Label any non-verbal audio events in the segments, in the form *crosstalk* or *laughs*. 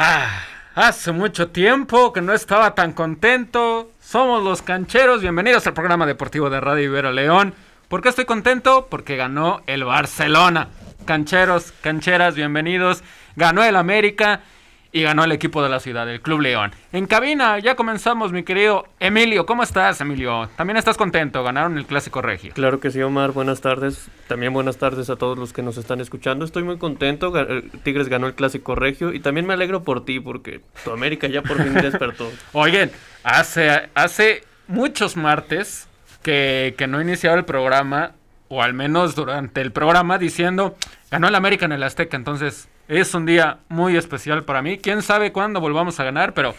Ah, hace mucho tiempo que no estaba tan contento. Somos los cancheros. Bienvenidos al programa deportivo de Radio Ibero León. ¿Por qué estoy contento? Porque ganó el Barcelona. Cancheros, cancheras, bienvenidos. Ganó el América y ganó el equipo de la ciudad, el Club León. En cabina ya comenzamos, mi querido Emilio. ¿Cómo estás, Emilio? También estás contento, ganaron el Clásico Regio. Claro que sí, Omar. Buenas tardes. También buenas tardes a todos los que nos están escuchando. Estoy muy contento. Tigres ganó el Clásico Regio y también me alegro por ti porque tu América ya por fin despertó. *laughs* Oigan, hace, hace muchos martes que, que no iniciaba el programa, o al menos durante el programa, diciendo, ganó el América en el Azteca, entonces es un día muy especial para mí. Quién sabe cuándo volvamos a ganar, pero,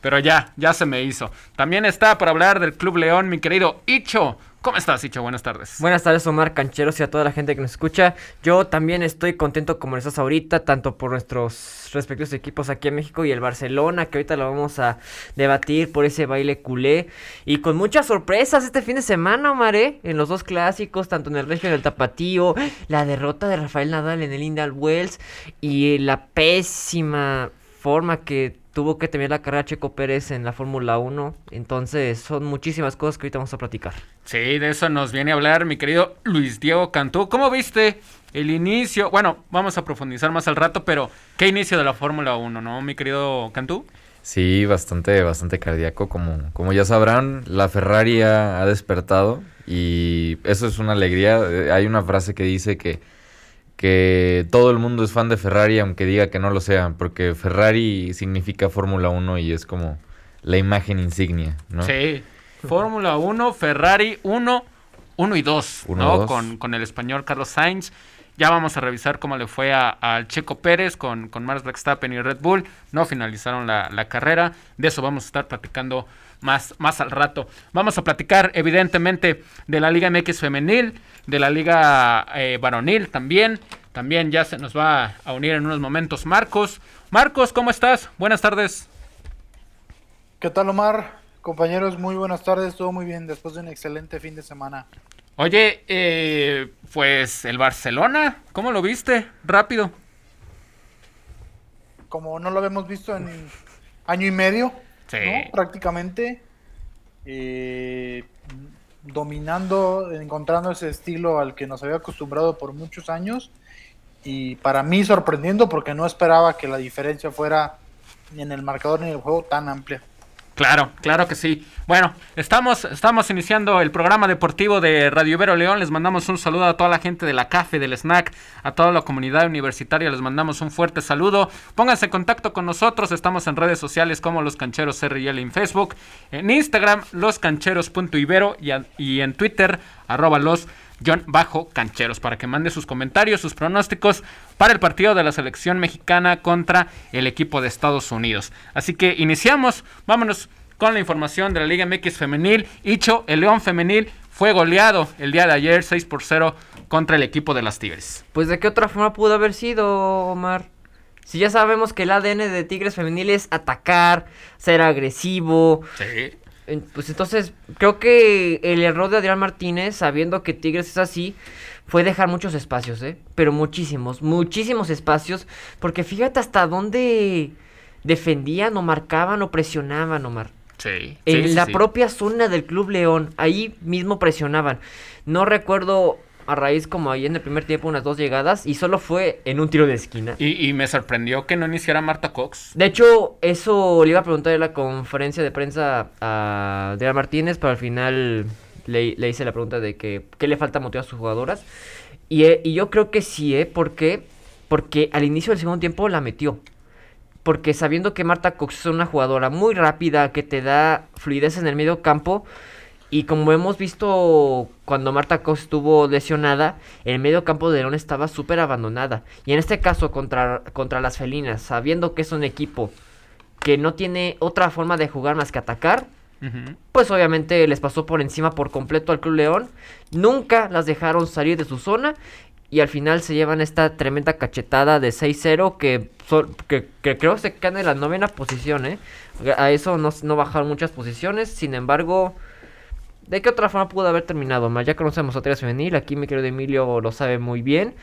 pero ya, ya se me hizo. También está para hablar del Club León, mi querido Icho. ¿Cómo estás, Icho? Buenas tardes. Buenas tardes, Omar Cancheros y a toda la gente que nos escucha. Yo también estoy contento como estás ahorita, tanto por nuestros respectivos equipos aquí en México y el Barcelona, que ahorita lo vamos a debatir por ese baile culé. Y con muchas sorpresas este fin de semana, Omar, ¿eh? en los dos clásicos, tanto en el Regio y en el Tapatío, la derrota de Rafael Nadal en el Indal Wells y la pésima forma que tuvo que tener la carrera Checo Pérez en la Fórmula 1. Entonces, son muchísimas cosas que ahorita vamos a platicar. Sí, de eso nos viene a hablar mi querido Luis Diego Cantú. ¿Cómo viste el inicio? Bueno, vamos a profundizar más al rato, pero ¿qué inicio de la Fórmula 1, no, mi querido Cantú? Sí, bastante, bastante cardíaco. Como, como ya sabrán, la Ferrari ha despertado y eso es una alegría. Eh, hay una frase que dice que que todo el mundo es fan de Ferrari, aunque diga que no lo sea, porque Ferrari significa Fórmula 1 y es como la imagen insignia, ¿no? Sí, Fórmula 1, Ferrari 1, 1 y 2, ¿no? Con, con, el español Carlos Sainz. Ya vamos a revisar cómo le fue al Checo Pérez con, con Max Verstappen y Red Bull. No finalizaron la, la carrera. De eso vamos a estar platicando más, más al rato. Vamos a platicar, evidentemente, de la Liga MX Femenil de la Liga eh, Varonil también. También ya se nos va a unir en unos momentos Marcos. Marcos, ¿cómo estás? Buenas tardes. ¿Qué tal, Omar? Compañeros, muy buenas tardes. Todo muy bien después de un excelente fin de semana. Oye, eh, pues el Barcelona, ¿cómo lo viste? Rápido. Como no lo habíamos visto en año y medio, sí. prácticamente. Eh, dominando, encontrando ese estilo al que nos había acostumbrado por muchos años y para mí sorprendiendo porque no esperaba que la diferencia fuera ni en el marcador ni en el juego tan amplia. Claro, claro que sí. Bueno, estamos, estamos iniciando el programa deportivo de Radio Ibero León. Les mandamos un saludo a toda la gente de la CAFE, del SNAC, a toda la comunidad universitaria. Les mandamos un fuerte saludo. Pónganse en contacto con nosotros. Estamos en redes sociales como Los Cancheros RL en Facebook, en Instagram, loscancheros.ibero y, y en Twitter, arroba los John Bajo Cancheros para que mande sus comentarios, sus pronósticos para el partido de la selección mexicana contra el equipo de Estados Unidos. Así que iniciamos, vámonos con la información de la Liga MX femenil. Hicho, el León femenil fue goleado el día de ayer 6 por 0 contra el equipo de las Tigres. Pues de qué otra forma pudo haber sido, Omar. Si ya sabemos que el ADN de Tigres femenil es atacar, ser agresivo. Sí. Pues entonces, creo que el error de Adrián Martínez, sabiendo que Tigres es así, fue dejar muchos espacios, ¿eh? Pero muchísimos, muchísimos espacios. Porque fíjate hasta dónde defendían o marcaban o presionaban, Omar. Sí. En la propia zona del Club León, ahí mismo presionaban. No recuerdo a raíz como ahí en el primer tiempo unas dos llegadas y solo fue en un tiro de esquina. Y, me sorprendió que no iniciara Marta Cox. De hecho, eso le iba a preguntar en la conferencia de prensa a Adrián Martínez, pero al final le, le, hice la pregunta de que qué le falta motivar a sus jugadoras. Y, eh, y yo creo que sí, ¿eh? ¿Por qué? Porque al inicio del segundo tiempo la metió. Porque sabiendo que Marta Cox es una jugadora muy rápida, que te da fluidez en el medio campo, y como hemos visto cuando Marta Cox estuvo lesionada, el medio campo de León estaba súper abandonada. Y en este caso contra, contra las felinas, sabiendo que es un equipo que no tiene otra forma de jugar más que atacar, pues obviamente les pasó por encima por completo al Club León. Nunca las dejaron salir de su zona y al final se llevan esta tremenda cachetada de 6-0 que, que, que, creo se quedan en la novena posición. ¿eh? A eso no, no bajaron muchas posiciones, sin embargo... ¿De qué otra forma pudo haber terminado? Más ya conocemos a Tigres Femenil, aquí mi querido Emilio lo sabe muy bien.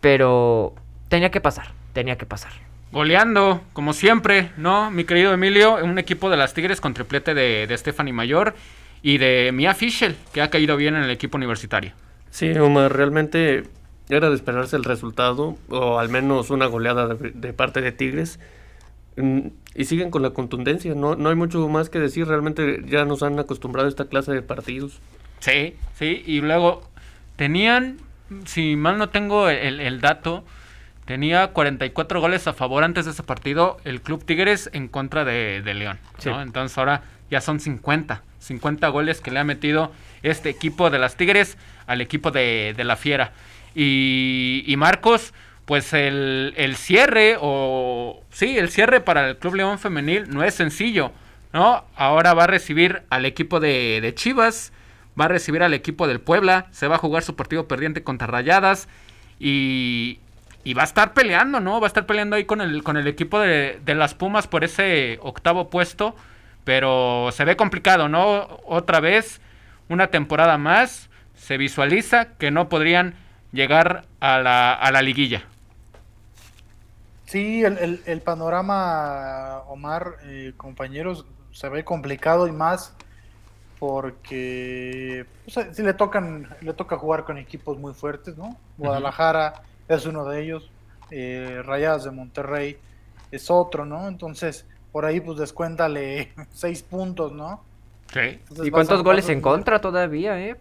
Pero tenía que pasar, tenía que pasar. Goleando, como siempre, ¿no? Mi querido Emilio, un equipo de las Tigres con triplete de, de Stephanie Mayor y de Mia Fischel, que ha caído bien en el equipo universitario. Sí, Omar, realmente era de esperarse el resultado, o al menos una goleada de, parte de Tigres. Mm, y siguen con la contundencia, no, no hay mucho más que decir, realmente ya nos han acostumbrado a esta clase de partidos. Sí, sí, y luego tenían, si mal no tengo el, dato, tenía 44 goles a favor antes de ese partido el Club Tigres en contra de, León. Entonces ahora ya son 50, 50 goles que le ha metido este equipo de las Tigres al equipo de, la Fiera. Y, Marcos, pues el, el, cierre, o sí, el cierre para el Club León Femenil no es sencillo, ¿no? Ahora va a recibir al equipo de, de Chivas, va a recibir al equipo del Puebla, se va a jugar su partido perdiente contra Rayadas y, y va a estar peleando, ¿no? Va a estar peleando ahí con el, con el equipo de, de las Pumas por ese octavo puesto, pero se ve complicado, ¿no? Otra vez, una temporada más, se visualiza que no podrían llegar a la, a la liguilla. Sí, el, el, panorama, Omar, eh, compañeros, se ve complicado y más porque pues, si le tocan le toca jugar con equipos muy fuertes, ¿no? Guadalajara es uno de ellos, eh, Rayadas de Monterrey es otro, ¿no? Entonces, por ahí pues descuéntale *laughs* seis puntos, ¿no? Sí. ¿Y cuántos goles en contra todavía, eh?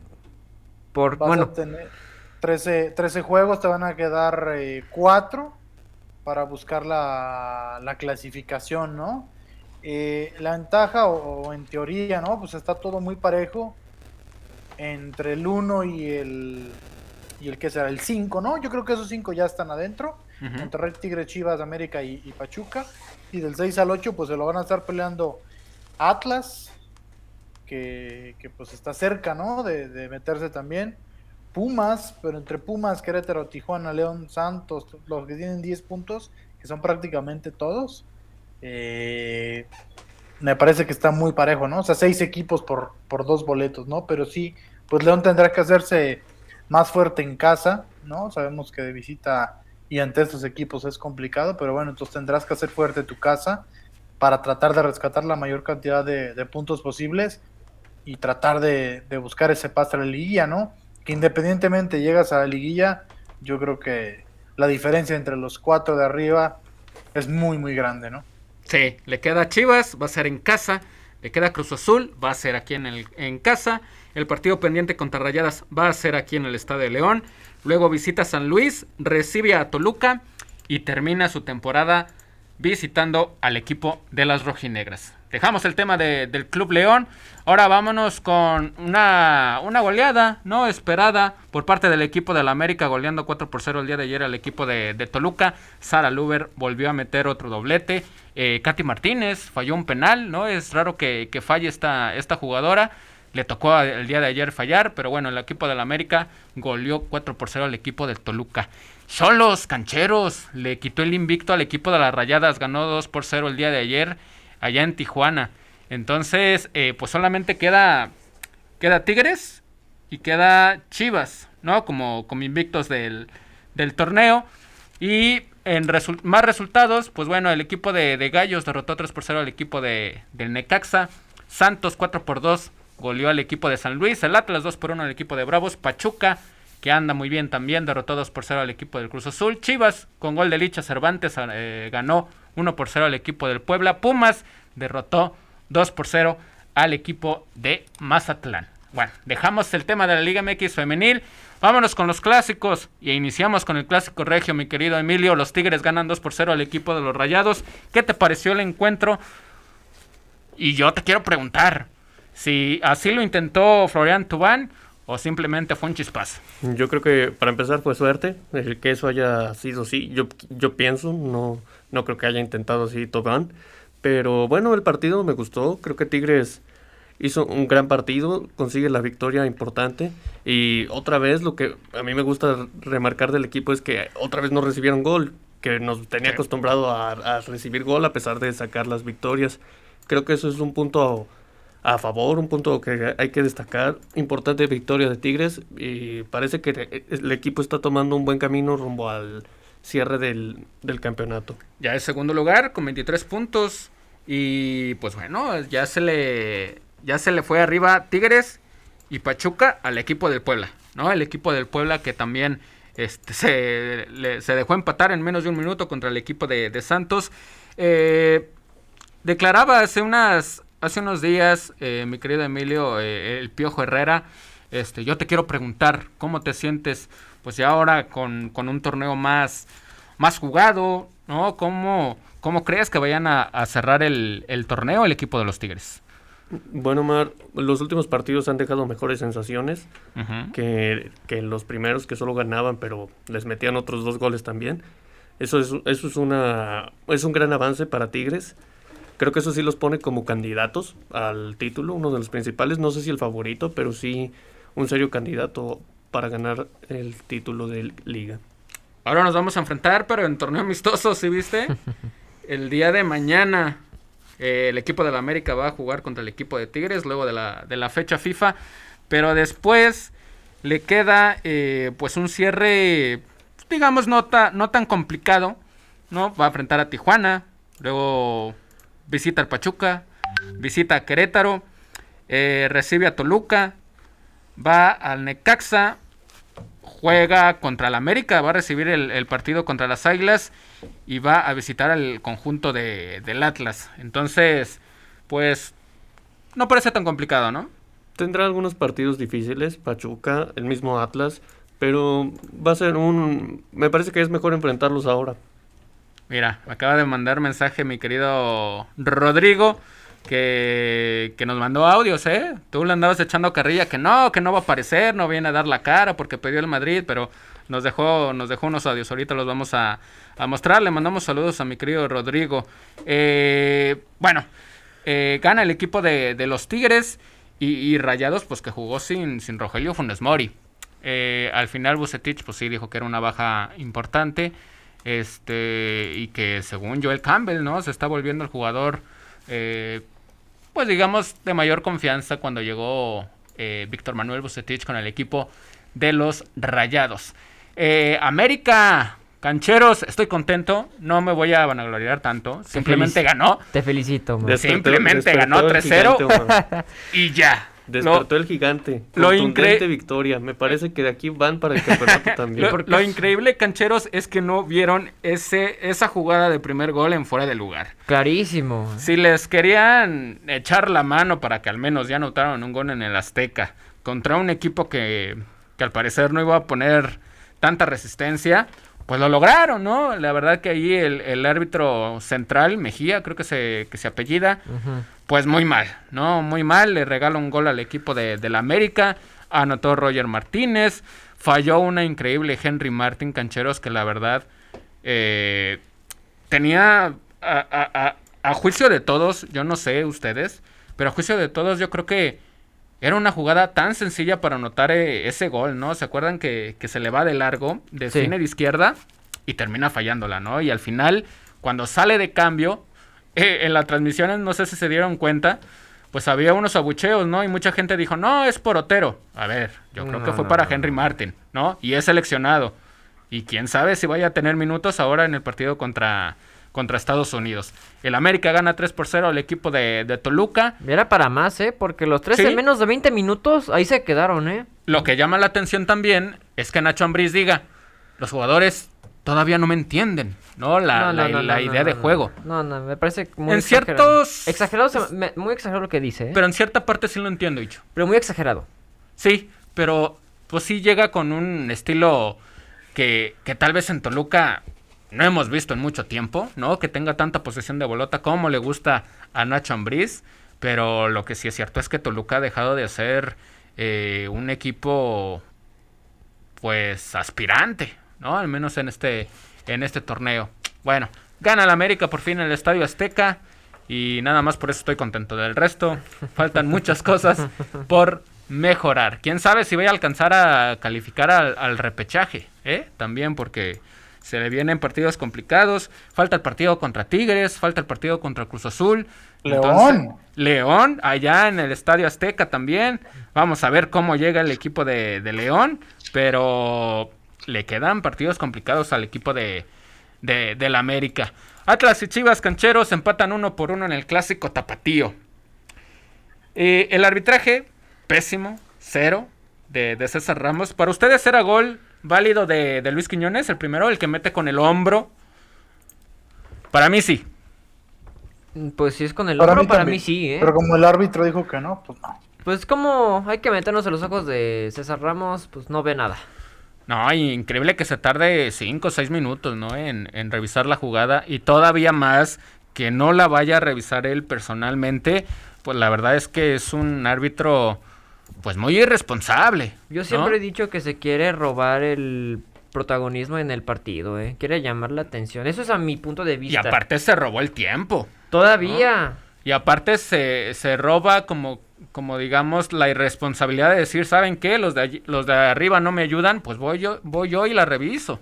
Por, bueno. A tener 13, 13 juegos, te van a quedar eh, cuatro para buscar la, la clasificación, ¿no? Eh, la ventaja, o, en teoría, ¿no? Pues está todo muy parejo entre el 1 y el. y el que será, el 5, ¿no? Yo creo que esos 5 ya están adentro. Monterrey, Tigre, Chivas, América y, Pachuca. Y del 6 al 8, pues se lo van a estar peleando Atlas, que, pues está cerca, ¿no? De, de, meterse también. Pumas, pero entre Pumas, Querétaro, Tijuana, León, Santos, los que tienen 10 puntos, que son prácticamente todos. Eh, me parece que está muy parejo, ¿no? O sea, seis equipos por, por dos boletos, ¿no? Pero sí, pues León tendrá que hacerse más fuerte en casa, ¿no? Sabemos que de visita y ante estos equipos es complicado, pero bueno, entonces tendrás que hacer fuerte tu casa para tratar de rescatar la mayor cantidad de, puntos posibles y tratar de, buscar ese paso a la liguilla, ¿no? Independientemente llegas a la liguilla, yo creo que la diferencia entre los cuatro de arriba es muy, muy grande, ¿no? Sí, le queda Chivas, va a ser en casa. Le queda Cruz Azul, va a ser aquí en, el, en casa. El partido pendiente contra Rayadas va a ser aquí en el Estadio León. Luego visita San Luis, recibe a Toluca y termina su temporada visitando al equipo de las rojinegras. Dejamos el tema del Club León. Ahora vámonos con una, una goleada no esperada por parte del equipo de la América, goleando 4 por 0 el día de ayer al equipo de, Toluca. Sara Luber volvió a meter otro doblete. Eh, Katy Martínez falló un penal, ¿no? Es raro que, falle esta, esta jugadora. Le tocó el día de ayer fallar, pero bueno, el equipo de la América goleó 4 por 0 al equipo de Toluca. Son los cancheros, le quitó el invicto al equipo de las Rayadas, ganó 2 por 0 el día de ayer allá en Tijuana. Entonces, eh, pues solamente queda, queda Tigres y queda Chivas, ¿no? Como, como invictos del, del torneo. Y en más resultados, pues bueno, el equipo de, de, Gallos derrotó 3 por 0 al equipo de, del Necaxa. Santos 4 por 2 goleó al equipo de San Luis. El Atlas 2 por 1 al equipo de Bravos. Pachuca, que anda muy bien también, derrotó 2 por 0 al equipo del Cruz Azul. Chivas, con gol de Licha Cervantes, eh, ganó 1 por 0 al equipo del Puebla. Pumas derrotó 2 por 0 al equipo de Mazatlán. Bueno, dejamos el tema de la Liga MX femenil. Vámonos con los clásicos y iniciamos con el clásico regio, mi querido Emilio. Los Tigres ganan 2 por 0 al equipo de los Rayados. ¿Qué te pareció el encuentro? Y yo te quiero preguntar si así lo intentó Florian Tubán o simplemente fue un chispazo. Yo creo que para empezar fue suerte, el que eso haya sido así. Yo, yo pienso, no, no creo que haya intentado así Tobán. Pero bueno, el partido me gustó. Creo que Tigres hizo un gran partido, consigue la victoria importante. Y otra vez lo que a mí me gusta remarcar del equipo es que otra vez no recibieron gol, que nos tenía acostumbrado a, recibir gol a pesar de sacar las victorias. Creo que eso es un punto a, favor, un punto que hay que destacar. Importante victoria de Tigres y parece que el equipo está tomando un buen camino rumbo al cierre del, del campeonato. Ya es segundo lugar con 23 puntos y pues bueno, ya se le ya se le fue arriba Tigres y Pachuca al equipo del Puebla, ¿no? El equipo del Puebla que también este, se, se dejó empatar en menos de un minuto contra el equipo de, de Santos. Eh, declaraba hace unas hace unos días, eh, mi querido Emilio, eh, el Piojo Herrera, este, yo te quiero preguntar cómo te sientes, pues ya ahora con, con un torneo más, más jugado, ¿no? ¿Cómo, cómo crees que vayan a, a cerrar el, el, torneo el equipo de los Tigres? Bueno, Mar, los últimos partidos han dejado mejores sensaciones uh -huh. que, que, los primeros que solo ganaban, pero les metían otros dos goles también. Eso es, eso es, una, es un gran avance para Tigres. Creo que eso sí los pone como candidatos al título, uno de los principales. No sé si el favorito, pero sí un serio candidato para ganar el título de liga. Ahora nos vamos a enfrentar, pero en torneo amistoso, ¿sí viste? *laughs* el día de mañana eh, el equipo de la América va a jugar contra el equipo de Tigres luego de la, de la fecha FIFA. Pero después le queda eh, pues un cierre, digamos, no, ta, no tan complicado. ¿no? Va a enfrentar a Tijuana, luego visita al Pachuca, visita a Querétaro, eh, recibe a Toluca, va al Necaxa, juega contra el América, va a recibir el, partido contra las Águilas y va a visitar al conjunto de, del Atlas. Entonces, pues, no parece tan complicado, ¿no? Tendrá algunos partidos difíciles, Pachuca, el mismo Atlas, pero va a ser un... Me parece que es mejor enfrentarlos ahora. Mira, acaba de mandar mensaje mi querido Rodrigo que, que, nos mandó audios, ¿eh? Tú le andabas echando carrilla que no, que no va a aparecer, no viene a dar la cara porque pidió el Madrid, pero nos dejó, nos dejó unos audios, ahorita los vamos a, a mostrar, le mandamos saludos a mi querido Rodrigo. Eh, bueno, eh, gana el equipo de, de los Tigres y, y, Rayados, pues que jugó sin, sin Rogelio Funes Mori. Eh, al final Bucetich, pues sí, dijo que era una baja importante. Este, y que según Joel Campbell, ¿no? Se está volviendo el jugador, eh, pues digamos, de mayor confianza cuando llegó eh, Víctor Manuel Bucetich con el equipo de los Rayados. Eh, América, cancheros, estoy contento, no me voy a vanagloriar tanto, simplemente ganó. Te felicito, man. Simplemente ganó 3-0 *laughs* y ya. Despertó el gigante. Lo increíble victoria. Me parece que de aquí van para el campeonato *laughs* también. Lo, lo, increíble, cancheros, es que no vieron ese esa jugada de primer gol en fuera de lugar. Clarísimo. Si les querían echar la mano para que al menos ya anotaron un gol en el Azteca contra un equipo que, que al parecer no iba a poner tanta resistencia, pues lo lograron, ¿no? La verdad que ahí el, el árbitro central, Mejía, creo que se, que se apellida, uh -huh. Pues muy mal, ¿no? Muy mal, le regala un gol al equipo de, de, la América, anotó Roger Martínez, falló una increíble Henry Martin Cancheros que la verdad eh, tenía a, a, a, a juicio de todos, yo no sé ustedes, pero a juicio de todos yo creo que era una jugada tan sencilla para anotar eh, ese gol, ¿no? ¿Se acuerdan que, que, se le va de largo, de sí. cine de izquierda, y termina fallándola, ¿no? Y al final, cuando sale de cambio, eh, en las transmisiones, no sé si se dieron cuenta, pues había unos abucheos, ¿no? Y mucha gente dijo, no, es por Otero. A ver, yo creo no, que fue no, para no. Henry Martin, ¿no? Y es seleccionado. Y quién sabe si vaya a tener minutos ahora en el partido contra, contra Estados Unidos. El América gana 3 por 0 al equipo de, de Toluca. Era para más, ¿eh? Porque los tres ¿Sí? en menos de 20 minutos ahí se quedaron, ¿eh? Lo que llama la atención también es que Nacho Ambriz diga, los jugadores todavía no me entienden, ¿no? La, la, la idea de juego. No, no, me parece muy En exagerado. ciertos... Exagerado, muy exagerado lo que dice, ¿eh? Pero en cierta parte sí lo entiendo, dicho. Pero muy exagerado. Sí, pero pues sí llega con un estilo que, que tal vez en Toluca no hemos visto en mucho tiempo, ¿no? Que tenga tanta posesión de bolota como le gusta a Nacho Ambriz, pero lo que sí es cierto es que Toluca ha dejado de ser eh, un equipo pues aspirante, ¿no? Al menos en este en este torneo. Bueno, gana el América por fin en el Estadio Azteca y nada más por eso estoy contento. Del resto *laughs* faltan muchas cosas por mejorar. Quién sabe si voy a alcanzar a calificar al, al repechaje, ¿eh? También porque se le vienen partidos complicados. Falta el partido contra Tigres, falta el partido contra Cruz Azul. León. Entonces, León, allá en el Estadio Azteca también. Vamos a ver cómo llega el equipo de, de León. Pero le quedan partidos complicados al equipo de, de, del América. Atlas y Chivas Cancheros empatan uno por uno en el clásico tapatío. Eh, el arbitraje, pésimo, cero, de, de, César Ramos. ¿Para ustedes era gol válido de, de, Luis Quiñones, el primero, el que mete con el hombro? Para mí sí. Pues si es con el para hombro, mí para mí sí, ¿eh? Pero como el árbitro dijo que no, pues no. Pues como hay que meternos en los ojos de César Ramos, pues no ve nada. No, increíble que se tarde 5 o 6 minutos, ¿no? En, en, revisar la jugada y todavía más que no la vaya a revisar él personalmente, pues la verdad es que es un árbitro pues muy irresponsable. Yo siempre he dicho que se quiere robar el protagonismo en el partido, ¿eh? Quiere llamar la atención. Eso es a mi punto de vista. Y aparte se robó el tiempo. Todavía. Y aparte se, se roba como como digamos la irresponsabilidad de decir, ¿saben qué? Los de los de arriba no me ayudan, pues voy yo, voy yo y la reviso,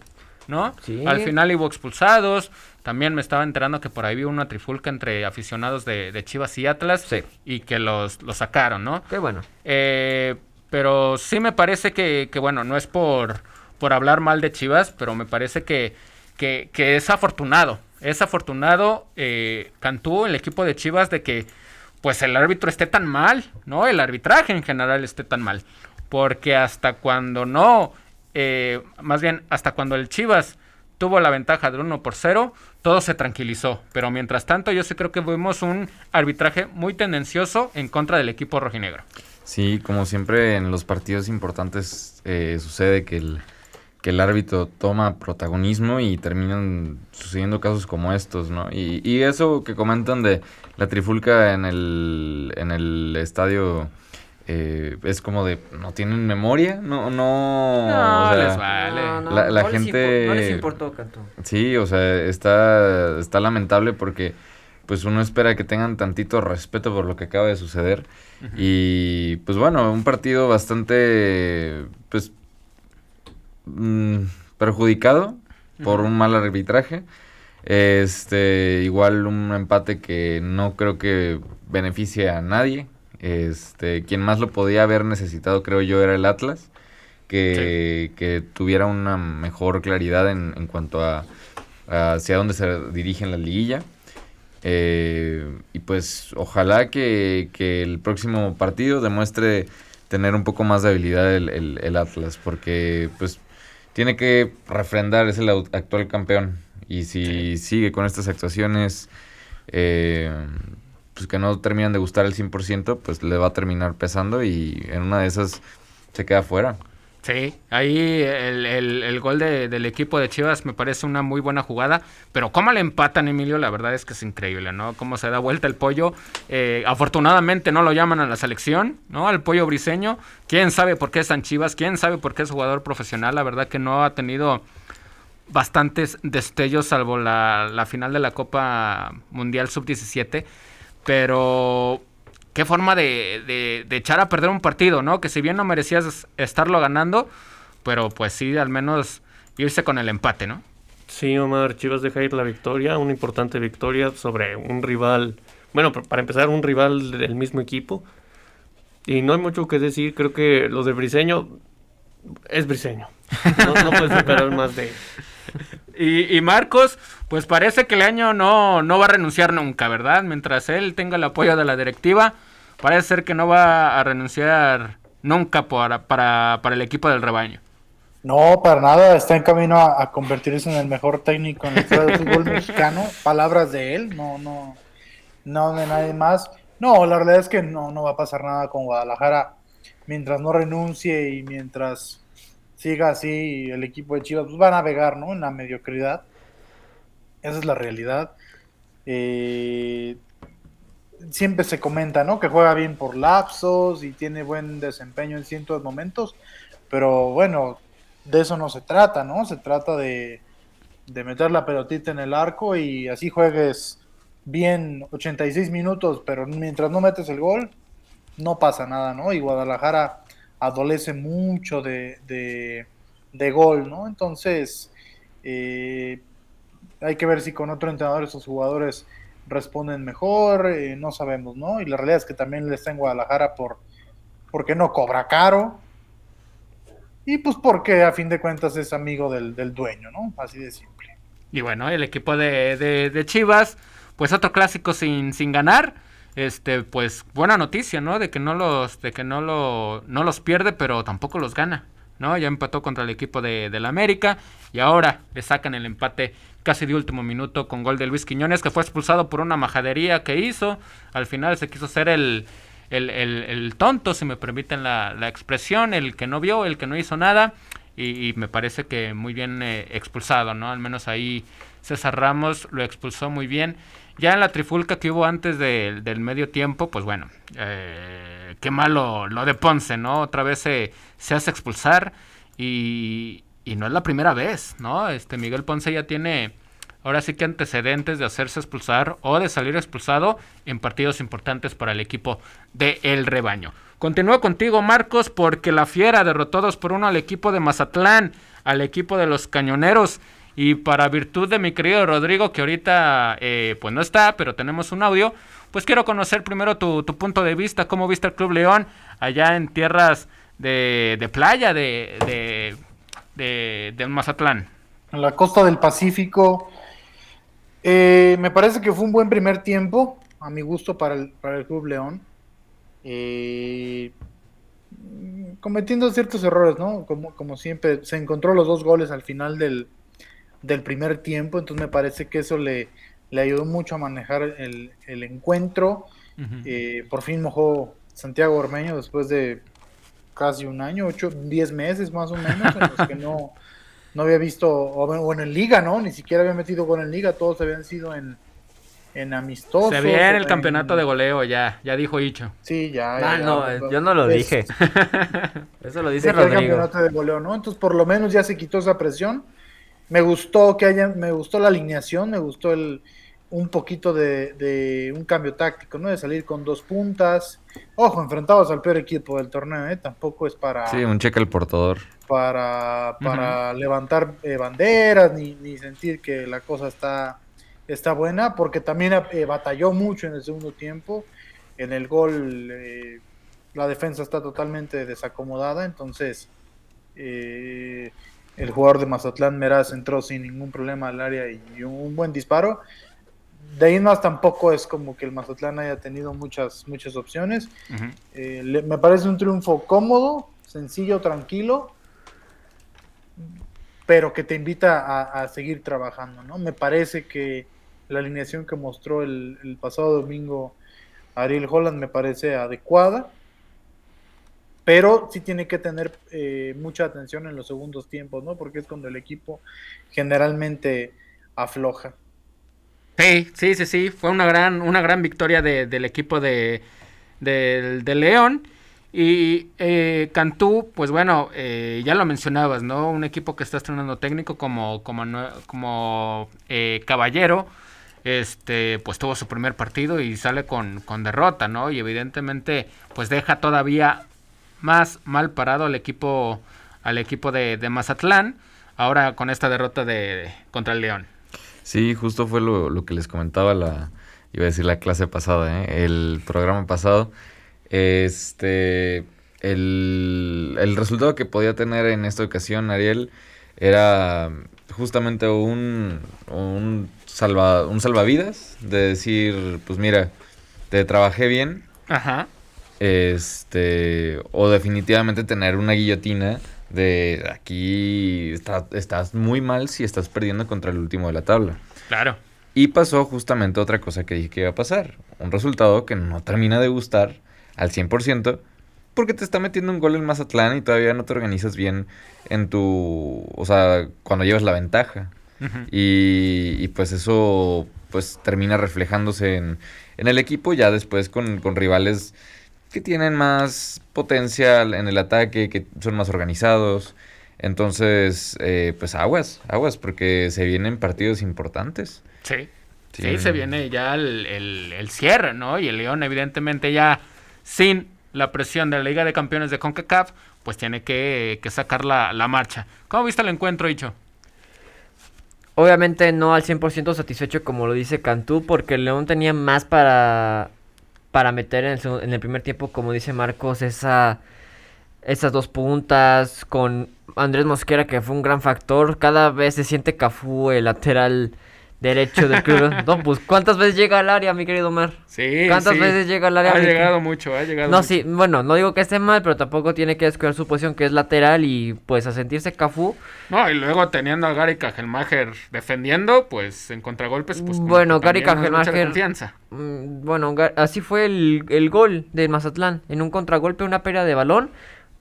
¿no? Al final hubo expulsados, también me estaba enterando que por ahí vi una trifulca entre aficionados de, Chivas y Atlas y que los, los sacaron, ¿no? Qué bueno. Eh, pero sí me parece que, que, bueno, no es por, por hablar mal de Chivas, pero me parece que, que, que es afortunado, es afortunado eh, Cantú, el equipo de Chivas, de que pues el árbitro esté tan mal, ¿no? El arbitraje en general esté tan mal. Porque hasta cuando no, eh, más bien hasta cuando el Chivas tuvo la ventaja de 1 por 0, todo se tranquilizó. Pero mientras tanto, yo sí creo que vimos un arbitraje muy tendencioso en contra del equipo rojinegro. Sí, como siempre en los partidos importantes eh, sucede que el, que el árbitro toma protagonismo y terminan sucediendo casos como estos, ¿no? Y, y eso que comentan de la trifulca en el, en el estadio eh, es como de no tienen memoria no no, no les vale. La, gente no les importó canto sí o sea está está lamentable porque pues uno espera que tengan tantito respeto por lo que acaba de suceder. Y pues bueno un partido bastante pues mm, perjudicado por un mal arbitraje este, igual un empate que no creo que beneficie a nadie. Este, quien más lo podía haber necesitado, creo yo, era el Atlas. Que, que tuviera una mejor claridad en, en cuanto a, hacia dónde se dirige en la liguilla. Eh, y pues ojalá que, que, el próximo partido demuestre tener un poco más de habilidad el, el, el Atlas, porque pues tiene que refrendar, es el actual campeón. Y si sigue con estas actuaciones, eh, pues que no terminan de gustar al 100%, pues le va a terminar pesando y en una de esas se queda fuera. Sí, ahí el, el, gol de, del equipo de Chivas me parece una muy buena jugada, pero cómo le empatan, Emilio, la verdad es que es increíble, ¿no? Cómo se da vuelta el pollo. Eh, afortunadamente no lo llaman a la selección, ¿no? Al pollo briseño. ¿Quién sabe por qué es San Chivas? ¿Quién sabe por qué es jugador profesional? La verdad que no ha tenido bastantes destellos, salvo la, la final de la Copa Mundial Sub-17. Pero qué forma de, de, echar a perder un partido, ¿no? Que si bien no merecías estarlo ganando, pero pues sí, al menos irse con el empate, ¿no? Sí, Omar, Chivas deja ir la victoria, una importante victoria sobre un rival, bueno, para empezar, un rival del mismo equipo. Y no hay mucho que decir, creo que lo de Briseño es Briseño. No, no puedes esperar más de *laughs* y, Marcos, pues parece que el año no, no va a renunciar nunca, ¿verdad? Mientras él tenga el apoyo de la directiva, parece ser que no va a renunciar nunca para, para, para el equipo del rebaño. No, para nada, está en camino a, convertirse en el mejor técnico en el fútbol mexicano. Palabras de él, no, no, no de nadie más. No, la realidad es que no, no va a pasar nada con Guadalajara mientras no renuncie y mientras siga así el equipo de Chivas, pues va a navegar, ¿no? En la mediocridad. Esa es la realidad. Eh, siempre se comenta, ¿no? Que juega bien por lapsos y tiene buen desempeño en ciertos momentos, pero bueno, de eso no se trata, ¿no? Se trata de, de meter la pelotita en el arco y así juegues bien 86 minutos, pero mientras no metes el gol, no pasa nada, ¿no? Y Guadalajara adolece mucho de, de, gol, ¿no? Entonces, eh, hay que ver si con otro entrenador esos jugadores responden mejor, eh, no sabemos, ¿no? Y la realidad es que también le está en Guadalajara por porque no cobra caro y pues porque a fin de cuentas es amigo del, del dueño, ¿no? Así de simple. Y bueno, el equipo de, de, Chivas, pues otro clásico sin, sin ganar. Este, pues buena noticia, ¿no? De que no los, de que no lo, no los pierde, pero tampoco los gana. ¿no? Ya empató contra el equipo de, la América y ahora le sacan el empate casi de último minuto con gol de Luis Quiñones que fue expulsado por una majadería que hizo. Al final se quiso ser el, el, tonto, si me permiten la, la, expresión, el que no vio, el que no hizo nada y, me parece que muy bien eh, expulsado, ¿no? Al menos ahí César Ramos lo expulsó muy bien. Ya en la trifulca que hubo antes del medio tiempo, pues bueno, eh, qué malo lo de Ponce, ¿no? Otra vez se, se hace expulsar y, y, no es la primera vez, ¿no? Este Miguel Ponce ya tiene ahora sí que antecedentes de hacerse expulsar o de salir expulsado en partidos importantes para el equipo de El Rebaño. Continúo contigo, Marcos, porque la Fiera derrotó 2 por 1 al equipo de Mazatlán, al equipo de los Cañoneros. Y para virtud de mi querido Rodrigo, que ahorita eh, pues no está, pero tenemos un audio, pues quiero conocer primero tu, punto de vista, cómo viste el Club León allá en tierras de, playa de, de, de, Mazatlán. En la costa del Pacífico. Eh, me parece que fue un buen primer tiempo, a mi gusto, para el, para el Club León. Eh, cometiendo ciertos errores, ¿no? Como, como siempre, se encontró los dos goles al final del, del primer tiempo, entonces me parece que eso le, le ayudó mucho a manejar el, el encuentro. Eh, por fin mojó Santiago Ormeño después de casi un año, ocho, diez meses más o menos, en los que no, no había visto, o, en Liga, ¿no? Ni siquiera había metido con el Liga, todos habían sido en, en amistosos. Se viene el campeonato de goleo, ya, ya dijo Hicho. Sí, ya. Ah, no, yo no lo dije. *laughs* Eso lo dice Rodrigo. El campeonato de goleo, ¿no? Entonces, por lo menos ya se quitó esa presión. Me gustó que haya, me gustó la alineación, me gustó el un poquito de, de un cambio táctico, ¿no? De salir con dos puntas. Ojo, enfrentados al peor equipo del torneo, ¿eh? Tampoco es para... Sí, un cheque al portador. Para, para levantar eh, banderas, ni, ni sentir que la cosa está está buena porque también eh, batalló mucho en el segundo tiempo. En el gol eh, la defensa está totalmente desacomodada, entonces eh, el jugador de Mazatlán Meraz entró sin ningún problema al área y un buen disparo. De ahí más tampoco es como que el Mazatlán haya tenido muchas, muchas opciones. me parece un triunfo cómodo, sencillo, tranquilo, pero que te invita a, a seguir trabajando, ¿no? Me parece que la alineación que mostró el, pasado domingo Ariel Holland me parece adecuada, pero sí tiene que tener eh, mucha atención en los segundos tiempos, ¿no? Porque es cuando el equipo generalmente afloja. Sí, sí, sí, sí, fue una gran, una gran victoria del equipo de, de, León. Y eh, Cantú, pues bueno, eh, ya lo mencionabas, ¿no? Un equipo que está estrenando técnico como, como, como Caballero, este, pues tuvo su primer partido y sale con, derrota, ¿no? Y evidentemente, pues deja todavía más mal parado al equipo, al equipo de, Mazatlán, ahora con esta derrota de, contra el León. Sí, justo fue lo, que les comentaba la, iba a decir la clase pasada, ¿eh? el programa pasado. Este, el, el resultado que podía tener en esta ocasión Ariel era justamente un, un salva, un salvavidas de decir, pues mira, te trabajé bien. Ajá. Este, o definitivamente tener una guillotina de aquí estás muy mal si estás perdiendo contra el último de la tabla. Claro. Y pasó justamente otra cosa que dije que iba a pasar. Un resultado que no termina de gustar al 100% porque te está metiendo un gol en Mazatlán y todavía no te organizas bien en tu... O sea, cuando llevas la ventaja y, pues eso pues termina reflejándose en, el equipo ya después con, rivales que tienen más potencial en el ataque, que son más organizados. Entonces, eh, pues aguas, aguas, porque se vienen partidos importantes. Sí, sí, se viene ya el, cierre, ¿no? Y el León, evidentemente, ya sin la presión de la Liga de Campeones de CONCACAF, pues tiene que, sacar la, la marcha. ¿Cómo viste el encuentro, Icho? Obviamente no al 100% satisfecho como lo dice Cantú, porque el León tenía más para, para meter en el, en el primer tiempo, como dice Marcos, esa, esas dos puntas, con Andrés Mosquera que fue un gran factor, cada vez se siente Cafú el lateral derecho del club. *laughs* no, pues ¿cuántas veces llega al área, mi querido Omar? Sí, ¿Cuántas veces llega al área? Ha llegado mucho, ha llegado No, mucho. sí, bueno, no digo que esté mal, pero tampoco tiene que descuidar su posición que es lateral y pues a sentirse Cafú. No, y luego teniendo a Gary Cajelmacher defendiendo, pues en contragolpes, pues Bueno, Gary Cajelmacher-. Mm, Bueno, así fue el, el gol de Mazatlán. En un contragolpe, una pérdida de balón.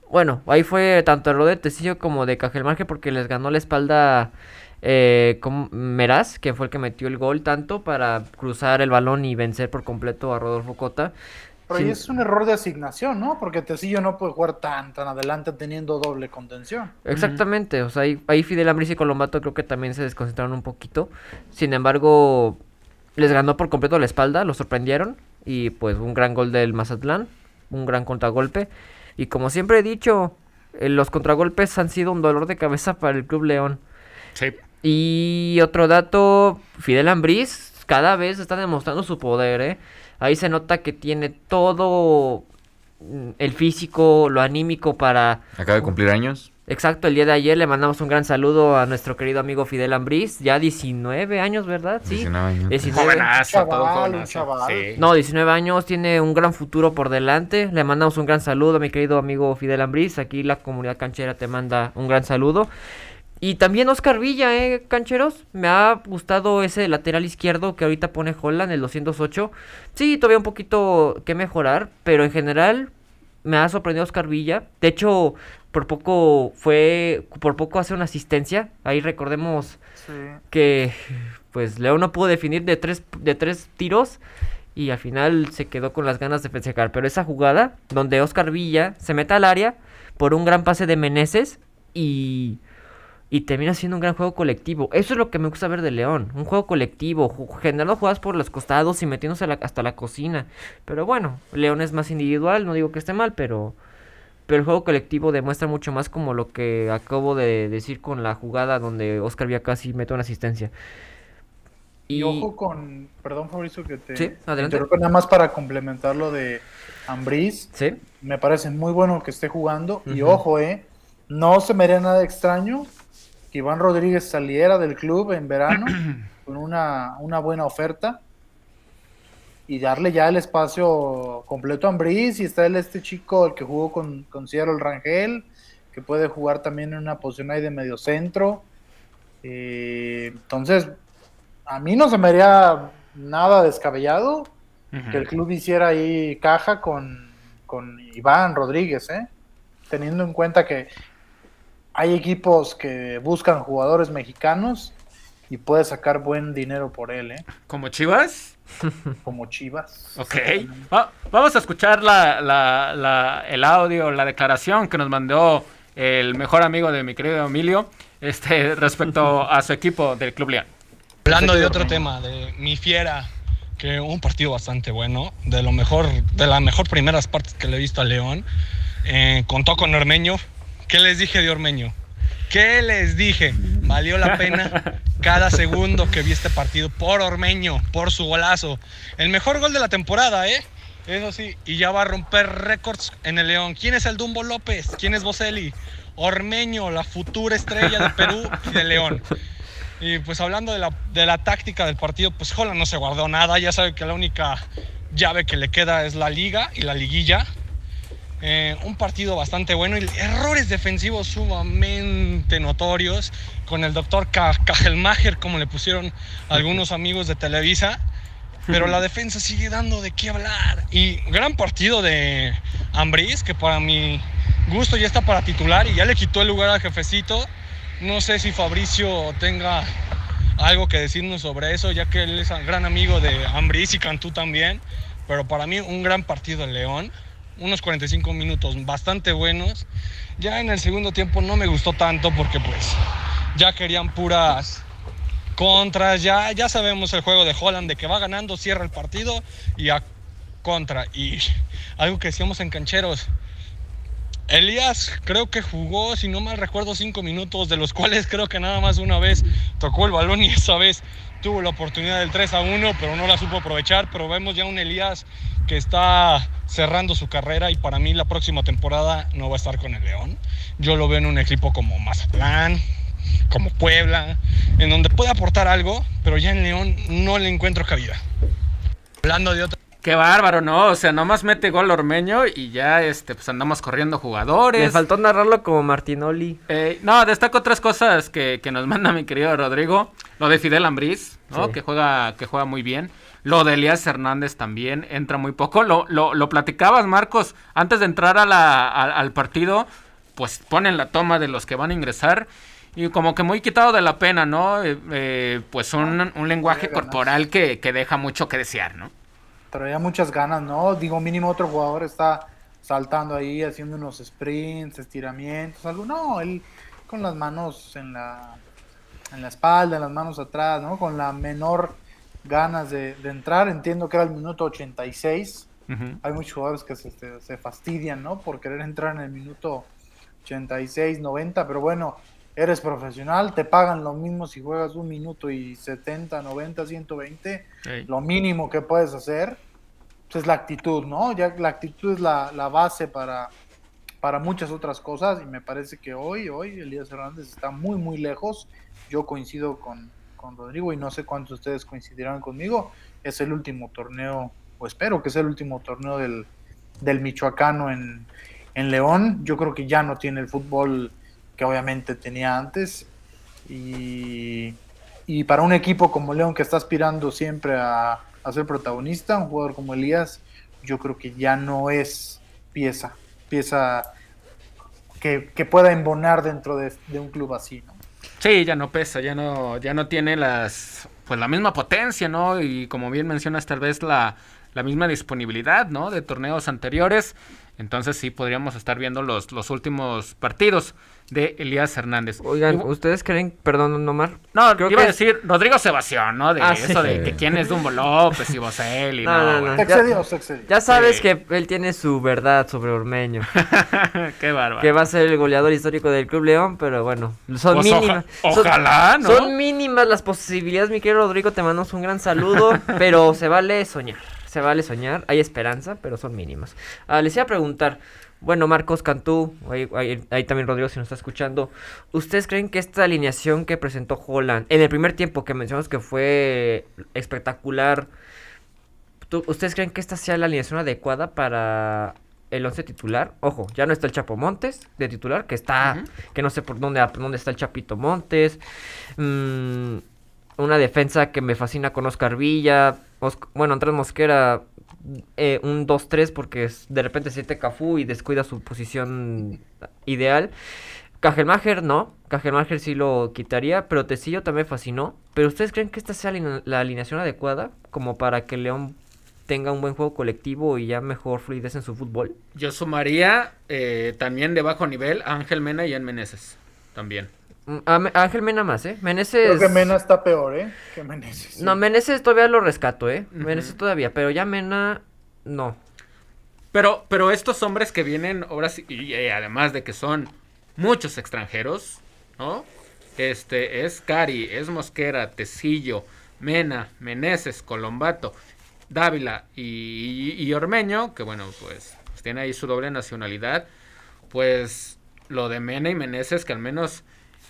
Bueno, ahí fue tanto el de Tecillo como de Cajelmarque porque les ganó la espalda eh, con Meraz, que fue el que metió el gol tanto para cruzar el balón y vencer por completo a Rodolfo Cota. Pero Sí. ahí es un error de asignación, ¿no? Porque Tecillo no puede jugar tan, tan adelante teniendo doble contención. Exactamente, o sea, ahí, ahí Fidel Ambris y Colombato creo que también se desconcentraron un poquito. Sin embargo, les ganó por completo la espalda, lo sorprendieron. Y pues un gran gol del Mazatlán, un gran contragolpe. Y como siempre he dicho, eh, los contragolpes han sido un dolor de cabeza para el Club León. Sí. Y otro dato, Fidel Ambriz cada vez está demostrando su poder, ¿eh? Ahí se nota que tiene todo mm, el físico, lo anímico para Acaba de cumplir años. Exacto, el día de ayer le mandamos un gran saludo a nuestro querido amigo Fidel Ambriz, ya 19 años, ¿verdad? Sí. 19 años. 19. Jovenazo, todo chaval, jovenazo. chaval. Sí. No, 19 años, tiene un gran futuro por delante. Le mandamos un gran saludo a mi querido amigo Fidel Ambriz. Aquí la comunidad canchera te manda un gran saludo. Y también Oscar Villa, ¿eh, cancheros? Me ha gustado ese lateral izquierdo que ahorita pone Holland, el 208. Sí, todavía un poquito que mejorar, pero en general me ha sorprendido Oscar Villa. De hecho, por poco fue, por poco hace una asistencia. Ahí recordemos Sí. que pues León no pudo definir de tres, de tres tiros y al final se quedó con las ganas de festejar. Pero esa jugada donde Oscar Villa se mete al área por un gran pase de Meneses y, y termina siendo un gran juego colectivo. Eso es lo que me gusta ver de León. Un juego colectivo, generando jugadas por los costados y metiéndose la- hasta la cocina. Pero bueno, León es más individual, no digo que esté mal, pero... Pero el juego colectivo demuestra mucho más como lo que acabo de decir con la jugada donde Oscar Villa casi mete una asistencia. Y, ojo con, perdón Fabricio que te Sí, adelante. interrumpa, nada más para complementar lo de Ambriz, Sí, me parece muy bueno que esté jugando y ojo, eh, no se me haría nada extraño que Iván Rodríguez saliera del club en verano *clears throat* con una, una buena oferta y darle ya el espacio completo a Ambriz y está el este chico el que jugó con, con Seattle Rangel que puede jugar también en una posición ahí de medio centro Eh, entonces a mí no se me haría nada descabellado que el club hiciera ahí caja con, con Iván Rodríguez, ¿eh? teniendo en cuenta que hay equipos que buscan jugadores mexicanos y puede sacar buen dinero por él, ¿eh? ¿Como Chivas? *laughs* como Chivas. Ok. Va- vamos a escuchar la, la- la- el audio, la declaración que nos mandó el mejor amigo de mi querido Emilio este, *laughs* respecto a su equipo del Club León. Hablando de otro tema, de mi fiera, que un partido bastante bueno, de lo mejor, de las mejor primeras partes que le he visto a León. Eh, contó con Ormeño. ¿Qué les dije de Ormeño? ¿Qué les dije? Valió la pena cada segundo que vi este partido por Ormeño, por su golazo. El mejor gol de la temporada, ¿eh? Eso sí, y ya va a romper récords en el León. ¿Quién es el Dumbo López? ¿Quién es Boselli? Ormeño, la futura estrella de Perú y de León. Y pues hablando de la, de la táctica del partido, pues Holland no se guardó nada. Ya sabe que la única llave que le queda es la liga y la liguilla. Eh, un partido bastante bueno y errores defensivos sumamente notorios con el doctor Kajelmacher, como le pusieron algunos amigos de Televisa. Pero la defensa sigue dando de qué hablar. Y gran partido de Ambriz, que para mi gusto ya está para titular y ya le quitó el lugar al jefecito. No sé si Fabricio tenga algo que decirnos sobre eso, ya que él es gran amigo de Ambriz y Cantú también. Pero para mí un gran partido en León. Unos 45 minutos bastante buenos. Ya en el segundo tiempo no me gustó tanto porque pues ya querían puras contras. Ya, ya sabemos el juego de Holland de que va ganando, cierra el partido y a contra. Y algo que decíamos en cancheros, Elías creo que jugó, si no mal recuerdo, cinco minutos, de los cuales creo que nada más una vez tocó el balón y esa vez tuvo la oportunidad del 3 a 1, pero no la supo aprovechar. Pero vemos ya un Elías que está cerrando su carrera y para mí la próxima temporada no va a estar con el León. Yo lo veo en un equipo como Mazatlán, como Puebla, en donde puede aportar algo, pero ya en León no le encuentro cabida. Hablando de otra Qué bárbaro, ¿no? O sea, nomás mete gol Ormeño y ya este, pues andamos corriendo jugadores. Me faltó narrarlo como Martinoli. Eh, no, destaco otras cosas que, que, nos *laughs* manda mi querido Rodrigo. Lo de Fidel Ambriz, ¿no? Sí. Que juega, que juega muy bien. Lo de Elías Hernández también entra muy poco. Lo, lo, lo platicabas, Marcos, antes de entrar a la, a, al partido, pues ponen la toma de los que van a ingresar. Y como que muy quitado de la pena, ¿no? Eh, eh, pues un, un lenguaje corporal que, que deja mucho que desear, ¿no? traía muchas ganas, ¿no? Digo, mínimo otro jugador está saltando ahí, haciendo unos sprints, estiramientos, algo. No, él con las manos en la, en la espalda, las manos atrás, ¿no? Con la menor ganas de, de entrar. Entiendo que era el minuto 86. Uh -huh. Hay muchos jugadores que se, se, se, fastidian, ¿no? Por querer entrar en el minuto 86, 90, pero bueno, eres profesional, te pagan lo mismo si juegas un minuto y 70, 90, 120, sí. lo mínimo que puedes hacer pues es la actitud, ¿no? Ya la actitud es la, la, base para, para muchas otras cosas y me parece que hoy, hoy Elías Hernández está muy, muy lejos. Yo coincido con, con Rodrigo y no sé cuántos de ustedes coincidirán conmigo. Es el último torneo, o espero que sea el último torneo del, del Michoacano en, en León. Yo creo que ya no tiene el fútbol que obviamente tenía antes. Y, y, para un equipo como León que está aspirando siempre a, a, ser protagonista, un jugador como Elías, yo creo que ya no es pieza, pieza que, pueda embonar dentro de, de, un club así, ¿no? Sí, ya no pesa, ya no, ya no tiene las pues la misma potencia, ¿no? Y como bien mencionas, tal vez la, la misma disponibilidad, ¿no? De torneos anteriores. Entonces sí podríamos estar viendo los, los últimos partidos de Elías Hernández. Oigan, ¿ustedes creen, perdón, Omar? No, Creo iba que... a decir Rodrigo Sebastián, ¿no? De ah, eso sí. de que quién es Dumbo López y Bosel y no. no, no, no. Excedió, ya, excedió. ya sabes sí. que él tiene su verdad sobre Ormeño. *laughs* Qué bárbaro. Que va a ser el goleador histórico del Club León, pero bueno, son pues mínimas. Oja ojalá, son, ¿no? Son mínimas las posibilidades, mi querido Rodrigo, te mandamos un gran saludo, *laughs* pero se vale soñar. Se vale soñar, hay esperanza, pero son mínimas. Ah, les iba a preguntar, bueno, Marcos Cantú, ahí, ahí, ahí, también Rodrigo si nos está escuchando. ¿Ustedes creen que esta alineación que presentó Holland en el primer tiempo que mencionamos que fue espectacular, ¿ustedes creen que esta sea la alineación adecuada para el 11 titular? Ojo, ya no está el Chapo Montes de titular, que está, uh -huh. que no sé por dónde, por dónde está el Chapito Montes. Mmm, una defensa que me fascina con Oscar Villa. Bueno, Andrés Mosquera eh, un 2-3 porque de repente siente Cafú y descuida su posición ideal. Kajelmacher no, Kajelmacher sí lo quitaría, pero Tecillo también fascinó. Pero ¿ustedes creen que esta sea la alineación adecuada como para que León tenga un buen juego colectivo y ya mejor fluidez en su fútbol? Yo sumaría eh, también de bajo nivel a Ángel Mena y a Meneses también. A Ángel Mena más, ¿eh? Meneses... Creo que Mena está peor, ¿eh? Que Meneses. Sí. No, Meneses todavía lo rescato, ¿eh? Uh -huh. Meneses todavía, pero ya Mena, no. Pero, pero estos hombres que vienen, ahora sí, y, y además de que son muchos extranjeros, ¿no? Este, es Cari, es Mosquera, Tecillo, Mena, Meneses, Colombato, Dávila y, y, y Ormeño, que bueno, pues, pues tiene ahí su doble nacionalidad, pues lo de Mena y Meneses, que al menos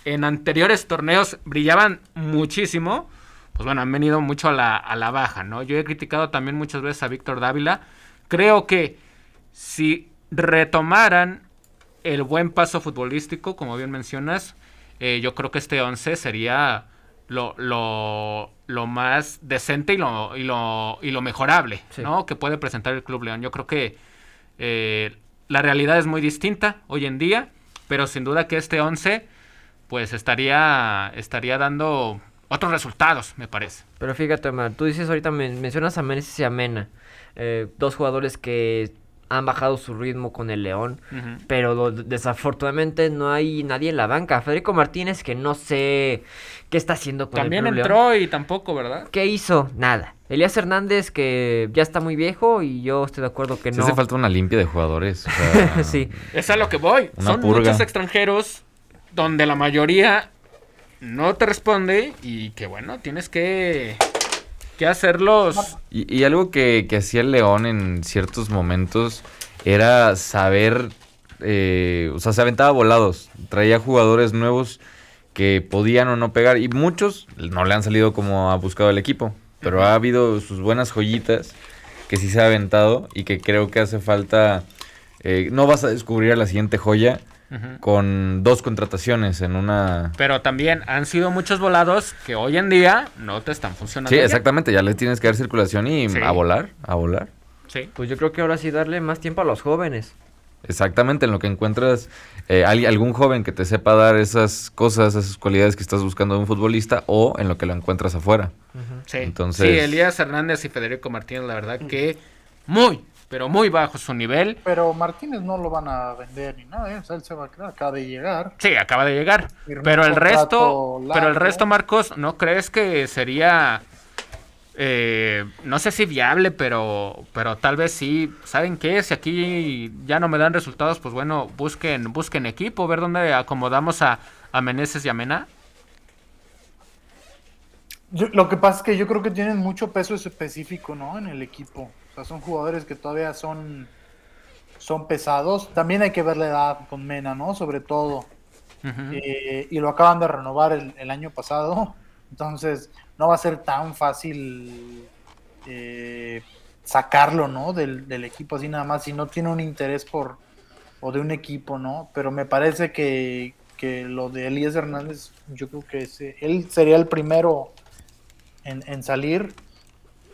en anteriores torneos brillaban muchísimo, pues bueno, han venido mucho a la, a la baja, ¿no? Yo he criticado también muchas veces a Víctor Dávila. Creo que si retomaran el buen paso futbolístico, como bien mencionas, eh, yo creo que este 11 sería lo, lo, lo más decente y lo, y lo, y lo mejorable, sí. ¿no? Que puede presentar el Club León. Yo creo que eh, la realidad es muy distinta hoy en día, pero sin duda que este 11 pues estaría, estaría dando otros resultados, me parece. Pero fíjate, Omar, tú dices ahorita, mencionas a Meneses y a Mena, eh, dos jugadores que han bajado su ritmo con el León, uh -huh. pero desafortunadamente no hay nadie en la banca. Federico Martínez, que no sé qué está haciendo con También el También entró León. y tampoco, ¿verdad? ¿Qué hizo? Nada. Elías Hernández que ya está muy viejo y yo estoy de acuerdo que Sí no. hace falta una limpia de jugadores. o sea, *laughs* sí. Es a lo que voy. Una Son purga. muchos extranjeros donde la mayoría no te responde y que bueno, tienes que, que hacerlos. Y, algo que, que hacía el León en ciertos momentos era saber, eh, o sea, se aventaba volados, traía jugadores nuevos que podían o no pegar y muchos no le han salido como ha buscado el equipo, pero ha habido sus buenas joyitas que sí se ha aventado y que creo que hace falta, eh, no vas a descubrir a la siguiente joya Con dos contrataciones en una... Pero también han sido muchos volados que hoy en día no te están funcionando. Sí, exactamente, ya le tienes que dar circulación y Sí. a volar, a volar. Sí. Pues yo creo que ahora sí darle más tiempo a los jóvenes. Exactamente, en lo que encuentras eh, al- algún joven que te sepa dar esas cosas, esas cualidades que estás buscando de un futbolista o en lo que lo encuentras afuera. Sí. Entonces- Sí, Elías Hernández y Federico Martínez, la verdad que muy, pero muy bajo su nivel. Pero Martínez no lo van a vender ni nada, ¿eh? o sea, él se va a quedar, acaba de llegar. Sí, acaba de llegar. Pero el resto, pero el resto, Marcos, ¿no crees que sería, eh, no sé si viable, pero, pero tal vez sí? ¿Saben qué? Si aquí ya no me dan resultados, pues bueno, busquen, busquen equipo, ver dónde acomodamos a, a Meneses y a Mena. Yo- lo que pasa es que yo creo que tienen mucho peso específico, ¿no? En el equipo. Sea, son jugadores que todavía son, son pesados. También hay que ver la edad con Mena, ¿no? Sobre todo. Eh, y lo acaban de renovar el, el año pasado. Entonces, no va a ser tan fácil eh, sacarlo, ¿no? Del, del equipo así nada más. Si no tiene un interés por o de un equipo, ¿no? Pero me parece que, que lo de Elías Hernández, yo creo que ese- él sería el primero en, en salir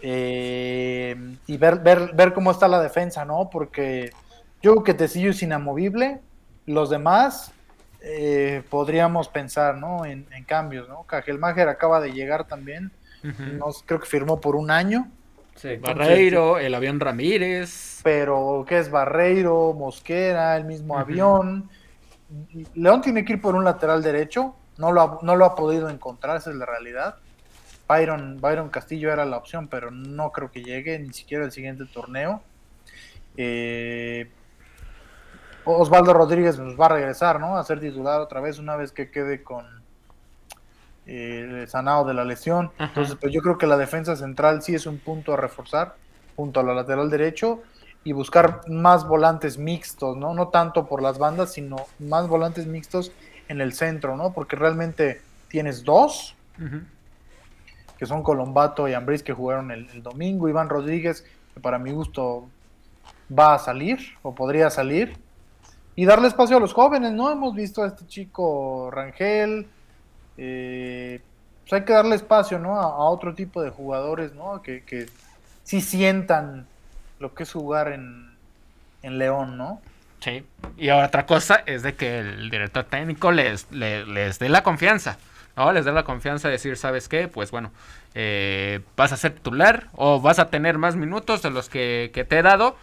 eh, y ver, ver, ver cómo está la defensa, ¿no? Porque yo creo que Tecillo es inamovible, los demás eh, podríamos pensar, ¿no? En, en cambios, ¿no? Cajelmacher acaba de llegar también, no, creo que firmó por un año, Sí. Barreiro, el avión Ramírez. pero ¿qué es Barreiro, Mosquera, el mismo avión? León tiene que ir por un lateral derecho, no lo ha, no lo ha podido encontrar, esa es la realidad. Byron, Byron Castillo era la opción, pero no creo que llegue ni siquiera el siguiente torneo. Eh, Osvaldo Rodríguez pues, va a regresar, ¿no? A ser titular otra vez una vez que quede con eh, el sanado de la lesión. Ajá. Entonces, pues yo creo que la defensa central sí es un punto a reforzar junto a la lateral derecho y buscar más volantes mixtos, ¿no? No tanto por las bandas, sino más volantes mixtos en el centro, ¿no? Porque realmente tienes dos, Ujú. Que son Colombato y Ambris que jugaron el, domingo, Iván Rodríguez, que para mi gusto va a salir o podría salir, y darle espacio a los jóvenes, ¿no? Hemos visto a este chico Rangel, eh, pues hay que darle espacio, ¿no? A, otro tipo de jugadores, ¿no? Que, que sí sientan lo que es jugar en, en León, ¿no? Sí. Y otra cosa es de que el director técnico les, le- les, dé la confianza. ¿No? Les dé la confianza de decir, ¿sabes qué? Pues bueno, eh, vas a ser titular o vas a tener más minutos de los que, que te he dado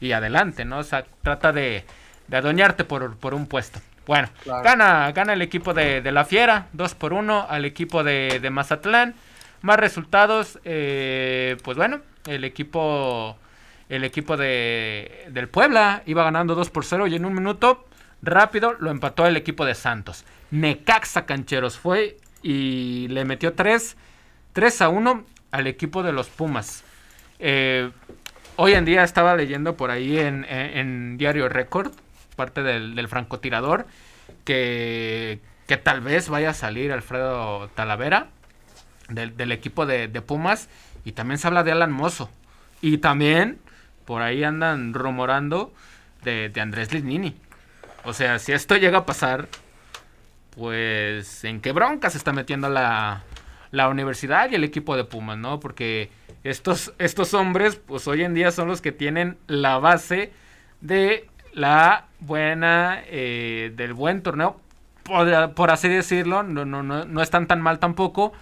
y adelante, ¿no? O sea, trata de, de adueñarte por, por un puesto. Bueno, Claro. gana, gana el equipo de, de La Fiera, 2 por 1 al equipo de, de Mazatlán. Más resultados, eh, pues bueno, el equipo el equipo de, del Puebla iba ganando 2 por 0 y en un minuto rápido lo empató el equipo de Santos. Necaxa Cancheros fue y le metió 3, 3 a 1 al equipo de los Pumas. Eh, hoy en día estaba leyendo por ahí en, Diario Record, parte del, francotirador, que, que tal vez vaya a salir Alfredo Talavera del, equipo de, de Pumas y también se habla de Alan Mozo. Y también por ahí andan rumorando de, de Andrés Lignini. O sea, si esto llega a pasar, pues en qué bronca se está metiendo la, la universidad y el equipo de Pumas, ¿no? Porque estos, estos hombres, pues hoy en día son los que tienen la base de la buena, eh, del buen torneo, por, así decirlo, no, no, no, no están tan mal tampoco,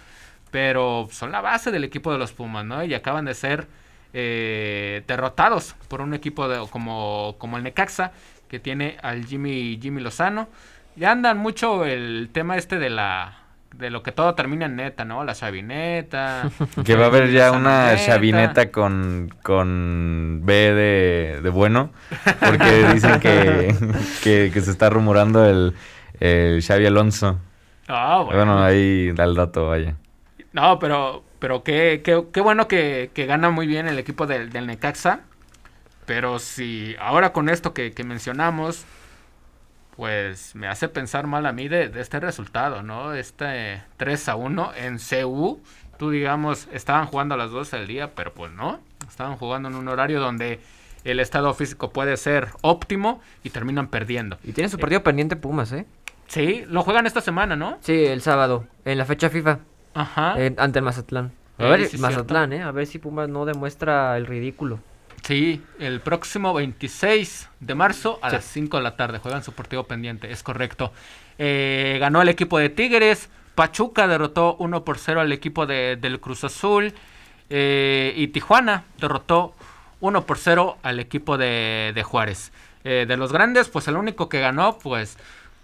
pero son la base del equipo de los Pumas, ¿no? Y acaban de ser eh, derrotados por un equipo de, como, como el Necaxa, que tiene al Jimmy, Jimmy Lozano. Ya andan mucho el tema este de la, de lo que todo termina en neta, ¿no? La chavineta. *laughs* que va a haber ya una chavineta con, con B de, de bueno, porque *laughs* dicen que, que, se está rumorando el, el Xavi Alonso. Ah, bueno. bueno. ahí da el dato, vaya. No, pero, pero qué, qué, qué bueno que, que, gana muy bien el equipo del, del Necaxa. Pero si ahora con esto que, que mencionamos, pues me hace pensar mal a mí de, este resultado, ¿no? Este 3 a 1 en CU. Tú, digamos, estaban jugando a las 12 del día, pero pues no. Estaban jugando en un horario donde el estado físico puede ser óptimo y terminan perdiendo. Y tiene su partido eh, pendiente Pumas, ¿eh? Sí, lo juegan esta semana, ¿no? Sí, el sábado, en la fecha FIFA. Ajá. ante el Mazatlán. A ver, Mazatlán, ¿eh? A ver si Pumas no demuestra el ridículo. Sí, el próximo 26 de marzo a las 5 de la tarde juegan su partido pendiente, es correcto. Eh, ganó el equipo de Tigres, Pachuca derrotó 1 por 0 al equipo de, del Cruz Azul eh, y Tijuana derrotó 1 por 0 al equipo de, de Juárez. Eh, de los grandes, pues el único que ganó, pues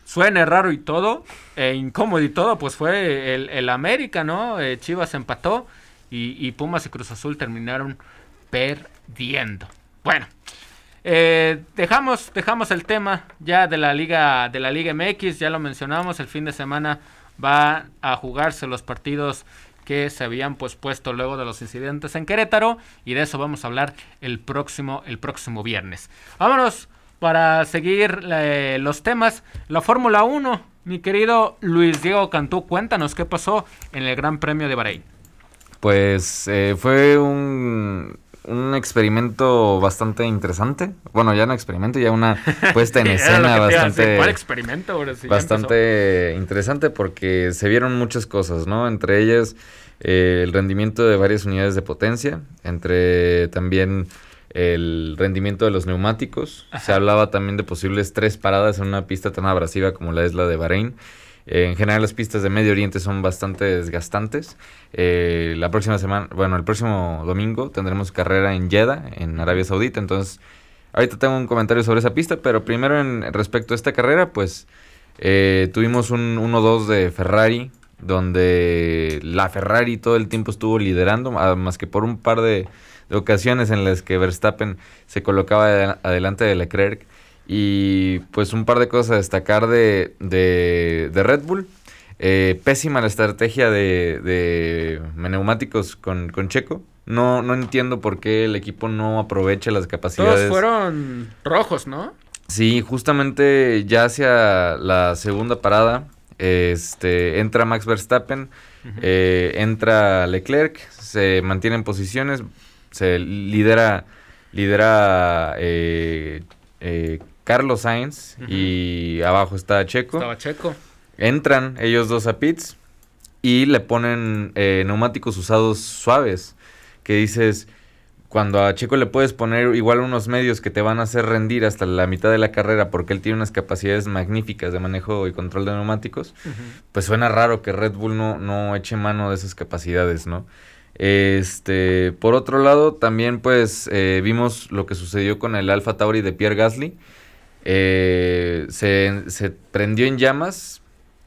suene raro y todo, e incómodo y todo, pues fue el, el América, ¿no? Chivas empató y, y Pumas y Cruz Azul terminaron perdiendo. Bueno, eh, dejamos, dejamos el tema ya de la Liga de la Liga MX, ya lo mencionamos, el fin de semana va a jugarse los partidos que se habían pues puesto luego de los incidentes en Querétaro y de eso vamos a hablar el próximo el próximo viernes. Vámonos para seguir eh, los temas. La Fórmula 1, mi querido Luis Diego Cantú, cuéntanos qué pasó en el Gran Premio de Bahrein. Pues eh, fue un un experimento bastante interesante. Bueno, ya no experimento, ya una puesta en *laughs* escena bastante. ¿Cuál experimento? bastante interesante porque se vieron muchas cosas, ¿no? Entre ellas eh, el rendimiento de varias unidades de potencia, entre también el rendimiento de los neumáticos. Se hablaba también de posibles tres paradas en una pista tan abrasiva como la es la de Bahrein en general las pistas de Medio Oriente son bastante desgastantes. Eh, la próxima semana, bueno, el próximo domingo tendremos carrera en Jeddah, en Arabia Saudita. Entonces, ahorita tengo un comentario sobre esa pista, pero primero en respecto a esta carrera, pues eh, tuvimos un 1-2 de Ferrari, donde la Ferrari todo el tiempo estuvo liderando, más que por un par de ocasiones en las que Verstappen se colocaba adelante de Leclerc. Y pues un par de cosas a destacar de, de, Red Bull. Eh, pésima la estrategia de, de neumáticos con, con, Checo. No, no entiendo por qué el equipo no aprovecha las capacidades. Todos fueron rojos, ¿no? Sí, justamente ya hacia la segunda parada, este, entra Max Verstappen, eh, entra Leclerc, se mantiene en posiciones, se lidera, lidera eh, eh Carlos Sainz y abajo está Checo. Estaba Checo. Entran ellos dos a pits y le ponen eh, neumáticos usados suaves. Que dices, cuando a Checo le puedes poner igual unos medios que te van a hacer rendir hasta la mitad de la carrera porque él tiene unas capacidades magníficas de manejo y control de neumáticos, pues suena raro que Red Bull no, no eche mano de esas capacidades, ¿no? Este, por otro lado, también pues eh, vimos lo que sucedió con el Alfa Tauri de Pierre Gasly eh, se, prendió en llamas.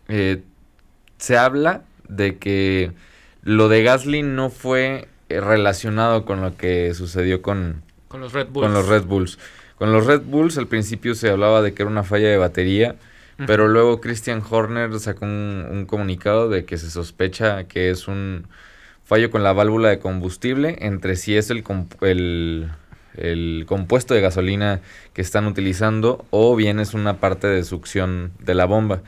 Eh, se habla de que lo de Gasly no fue relacionado con lo que sucedió con, con los Red Bulls. Con los Red Bulls. Con los Red Bulls al principio se hablaba de que era una falla de batería, pero luego Christian Horner sacó un, comunicado de que se sospecha que es un fallo con la válvula de combustible, entre si es el, el el compuesto de gasolina que están utilizando o bien es una parte de succión de la bomba.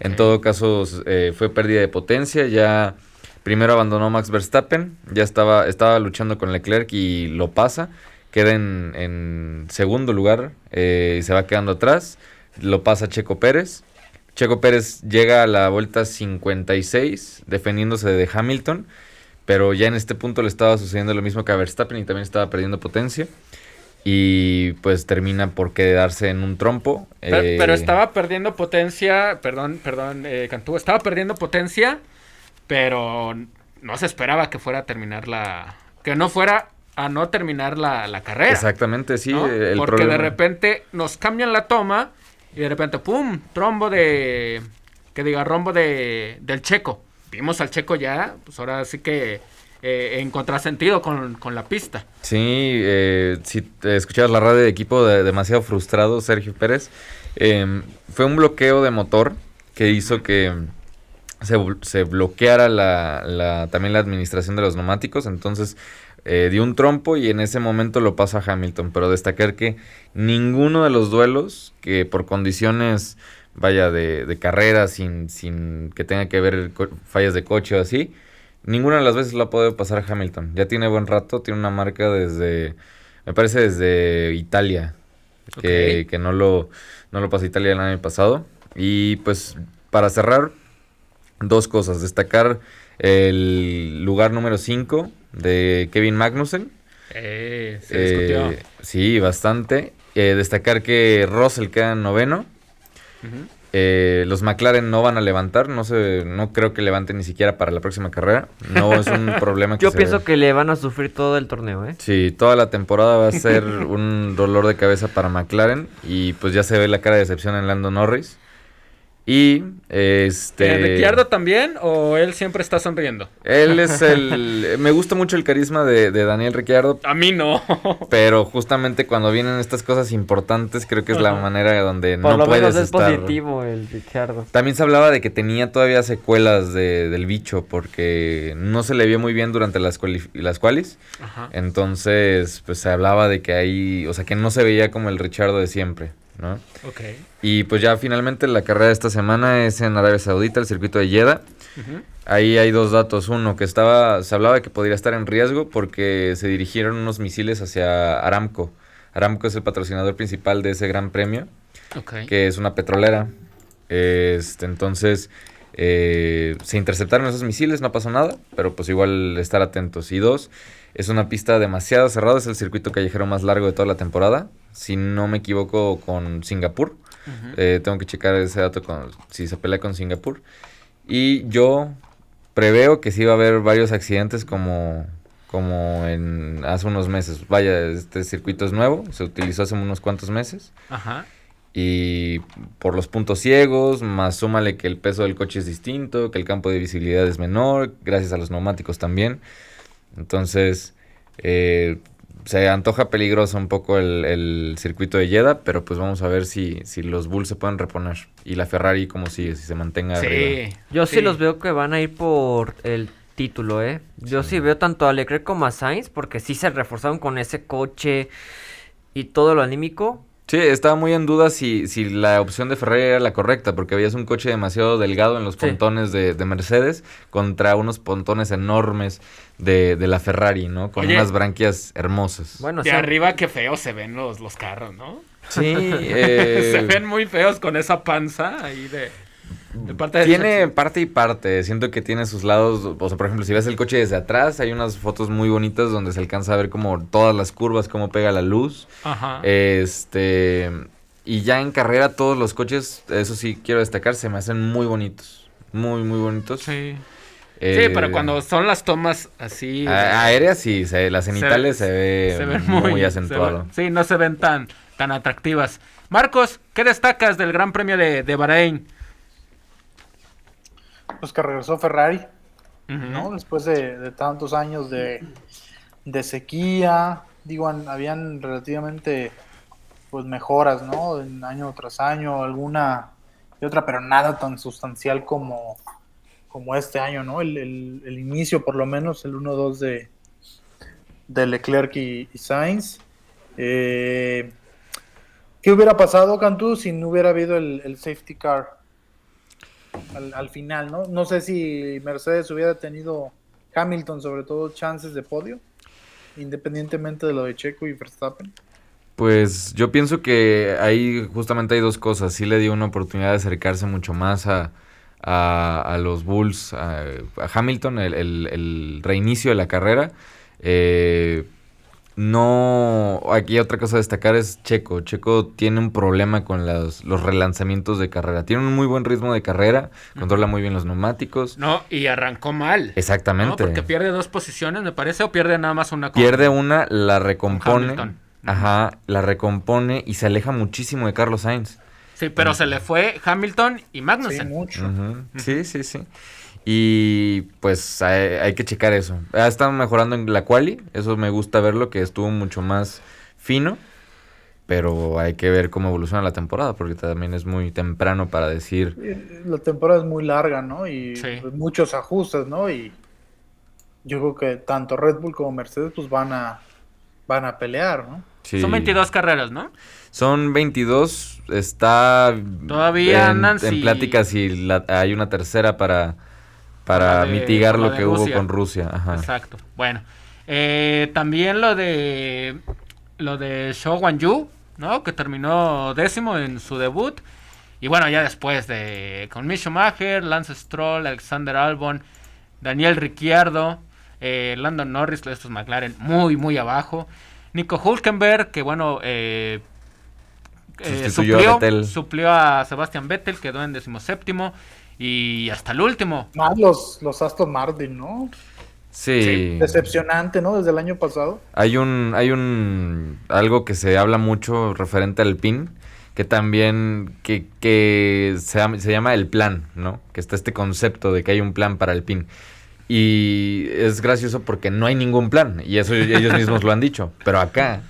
En todo caso eh, fue pérdida de potencia, ya primero abandonó Max Verstappen, ya estaba, estaba luchando con Leclerc y lo pasa, queda en, segundo lugar eh, y se va quedando atrás, lo pasa Checo Pérez. Checo Pérez llega a la vuelta 56 defendiéndose de Hamilton pero ya en este punto le estaba sucediendo lo mismo que a Verstappen y también estaba perdiendo potencia. Y pues termina por quedarse en un trompo. Pero, eh, estaba perdiendo potencia, perdón, perdón, eh, Cantú, estaba perdiendo potencia, pero no se esperaba que fuera a terminar la... que no fuera a no terminar la, carrera. Exactamente, sí. Porque de repente nos cambian la toma y de repente, ¡pum! Trombo de... que diga, rombo de, del checo. Vimos al Checo ya, pues ahora sí que eh, en contrasentido con, con, la pista. Sí, eh, si escuchabas la radio de equipo de, demasiado frustrado, Sergio Pérez, em, fue un bloqueo de motor que hizo que se, se bloqueara la, la, también la administración de los neumáticos, entonces eh, dio un trompo y en ese momento lo pasa a Hamilton, pero destacar que ninguno de los duelos que por condiciones vaya de, de carrera sin, sin que tenga que ver fallas de coche o así, ninguna de las veces lo ha podido pasar a Hamilton. Ya tiene buen rato, tiene una marca desde, me parece desde Italia, que, que no, lo, no lo pasó Italia el año pasado. Y pues para cerrar, dos cosas. Destacar el lugar número 5 de Kevin Magnussen. Eh, se discutió. Eh, sí, bastante. Eh, destacar que Russell queda en noveno. Eh, los McLaren no van a levantar, no sé, no creo que levanten ni siquiera para la próxima carrera. No es un *laughs* problema que Yo pienso que le van a sufrir todo el torneo, ¿eh? Sí, toda la temporada va a ser un dolor de cabeza para McLaren y pues ya se ve la cara de decepción en Lando Norris. Y este. ¿Eh, ¿Ricciardo también o él siempre está sonriendo? Él es *laughs* el. me gusta mucho el carisma de, Daniel Ricciardo. A mí no. pero justamente cuando vienen estas cosas importantes, creo que es la manera donde Por no lo menos es positivo el Ricciardo. También se hablaba de que tenía todavía secuelas de, del bicho porque no se le vio muy bien durante las, las. Ajá. Entonces, pues se hablaba de que ahí. O sea, que no se veía como el Ricciardo de siempre. ¿No? Ok. Y pues ya finalmente la carrera de esta semana es en Arabia Saudita, el circuito de Jeddah. Ahí hay dos datos. Uno, que estaba, se hablaba de que podría estar en riesgo porque se dirigieron unos misiles hacia Aramco. Aramco es el patrocinador principal de ese gran premio, que es una petrolera. Este, entonces, eh, se interceptaron esos misiles, no pasó nada, pero pues igual estar atentos. Y dos, es una pista demasiado cerrada, es el circuito callejero más largo de toda la temporada si no me equivoco, con Singapur. Eh, tengo que checar ese dato con, si se pelea con Singapur. Y yo preveo que sí va a haber varios accidentes como, como en hace unos meses. Vaya, este circuito es nuevo, se utilizó hace unos cuantos meses. Ajá. Y por los puntos ciegos, más súmale que el peso del coche es distinto, que el campo de visibilidad es menor, gracias a los neumáticos también. Entonces, eh, se antoja peligroso un poco el, circuito de Jeddah, pero pues vamos a ver si, si los Bulls se pueden reponer. Y la Ferrari como sigue, si se mantenga sí, Yo sí. los veo que van a ir por el título, ¿eh? Yo sí, veo tanto a Leclerc como a Sainz, porque sí se reforzaron con ese coche y todo lo anímico. Sí, estaba muy en duda si, si la opción de Ferrari era la correcta, porque habías un coche demasiado delgado en los pontones de, Mercedes contra unos pontones enormes de, la Ferrari, ¿no? Con unas branquias hermosas. Bueno, de arriba qué feo se ven los, los carros, ¿no? Sí. *laughs* se ven muy feos con esa panza ahí de tiene parte y parte. Siento que tiene sus lados. O sea, por ejemplo, si ves el coche desde atrás, hay unas fotos muy bonitas donde se alcanza a ver como todas las curvas, cómo pega la luz. Ajá. Este. Y ya en carrera, todos los coches, eso sí quiero destacar, se me hacen muy bonitos. Muy, muy bonitos. Sí. sí, pero cuando son las tomas así. aéreas, sí, las cenitales se, ve muy, acentuado. sí, no se ven tan, tan atractivas. Marcos, ¿qué destacas del Gran Premio de, de Bahrein? Pues que regresó Ferrari, ¿no? Después de, tantos años de, sequía, digo, habían relativamente pues mejoras, ¿no? En año tras año, alguna y otra, pero nada tan sustancial como, como este año, ¿no? El, inicio, por lo menos, el 1-2 de, de Leclerc y, Sainz. Eh, ¿Qué hubiera pasado, Cantú, si no hubiera habido el safety car? Al, final, ¿no? No sé si Mercedes hubiera tenido Hamilton, sobre todo, chances de podio, independientemente de lo de Checo y Verstappen. Pues yo pienso que ahí justamente hay dos cosas. Sí le dio una oportunidad de acercarse mucho más a, a, los Bulls, a, Hamilton, el, el, reinicio de la carrera. Eh, no, aquí otra cosa a destacar es Checo. Checo tiene un problema con los, los relanzamientos de carrera. Tiene un muy buen ritmo de carrera, controla muy bien los neumáticos. No, y arrancó mal. Exactamente. Porque pierde dos posiciones, me parece, o pierde nada más una. Pierde una, la recompone. Ajá, la recompone y se aleja muchísimo de Carlos Sainz. Sí, pero se le fue Hamilton y Magnussen. Sí, mucho. Sí, sí, sí. Y pues hay, que checar eso. Ha estado mejorando en la quali, eso me gusta verlo, que estuvo mucho más fino. Pero hay que ver cómo evoluciona la temporada, porque también es muy temprano para decir. La temporada es muy larga, ¿no? Y pues, muchos ajustes, ¿no? Y yo creo que tanto Red Bull como Mercedes pues van a van a pelear, ¿no? Son 22 carreras, ¿no? Son 22, está todavía en, en pláticas y hay una tercera para para mitigar lo que hubo con Rusia. Exacto. Bueno, eh, también lo de lo de Shou Yu, ¿no? Que terminó décimo en su debut. Y bueno, ya después de con Mick Schumacher, Lance Stroll, Alexander Albon, Daniel Ricciardo, eh, Landon Norris, estos McLaren muy, muy abajo. Nico Hulkenberg, que bueno, eh, eh suplió, a Sebastian Vettel, quedó en decimoséptimo. Y hasta el último. Más los, los Aston Martin, ¿no? Sí. Decepcionante, ¿no? Desde el año pasado. Hay un, hay un, algo que se habla mucho referente al PIN, que también, que, que se, se llama el plan, ¿no? Que está este concepto de que hay un plan para el PIN. Y es gracioso porque no hay ningún plan. Y eso ellos mismos lo han dicho. Pero acá,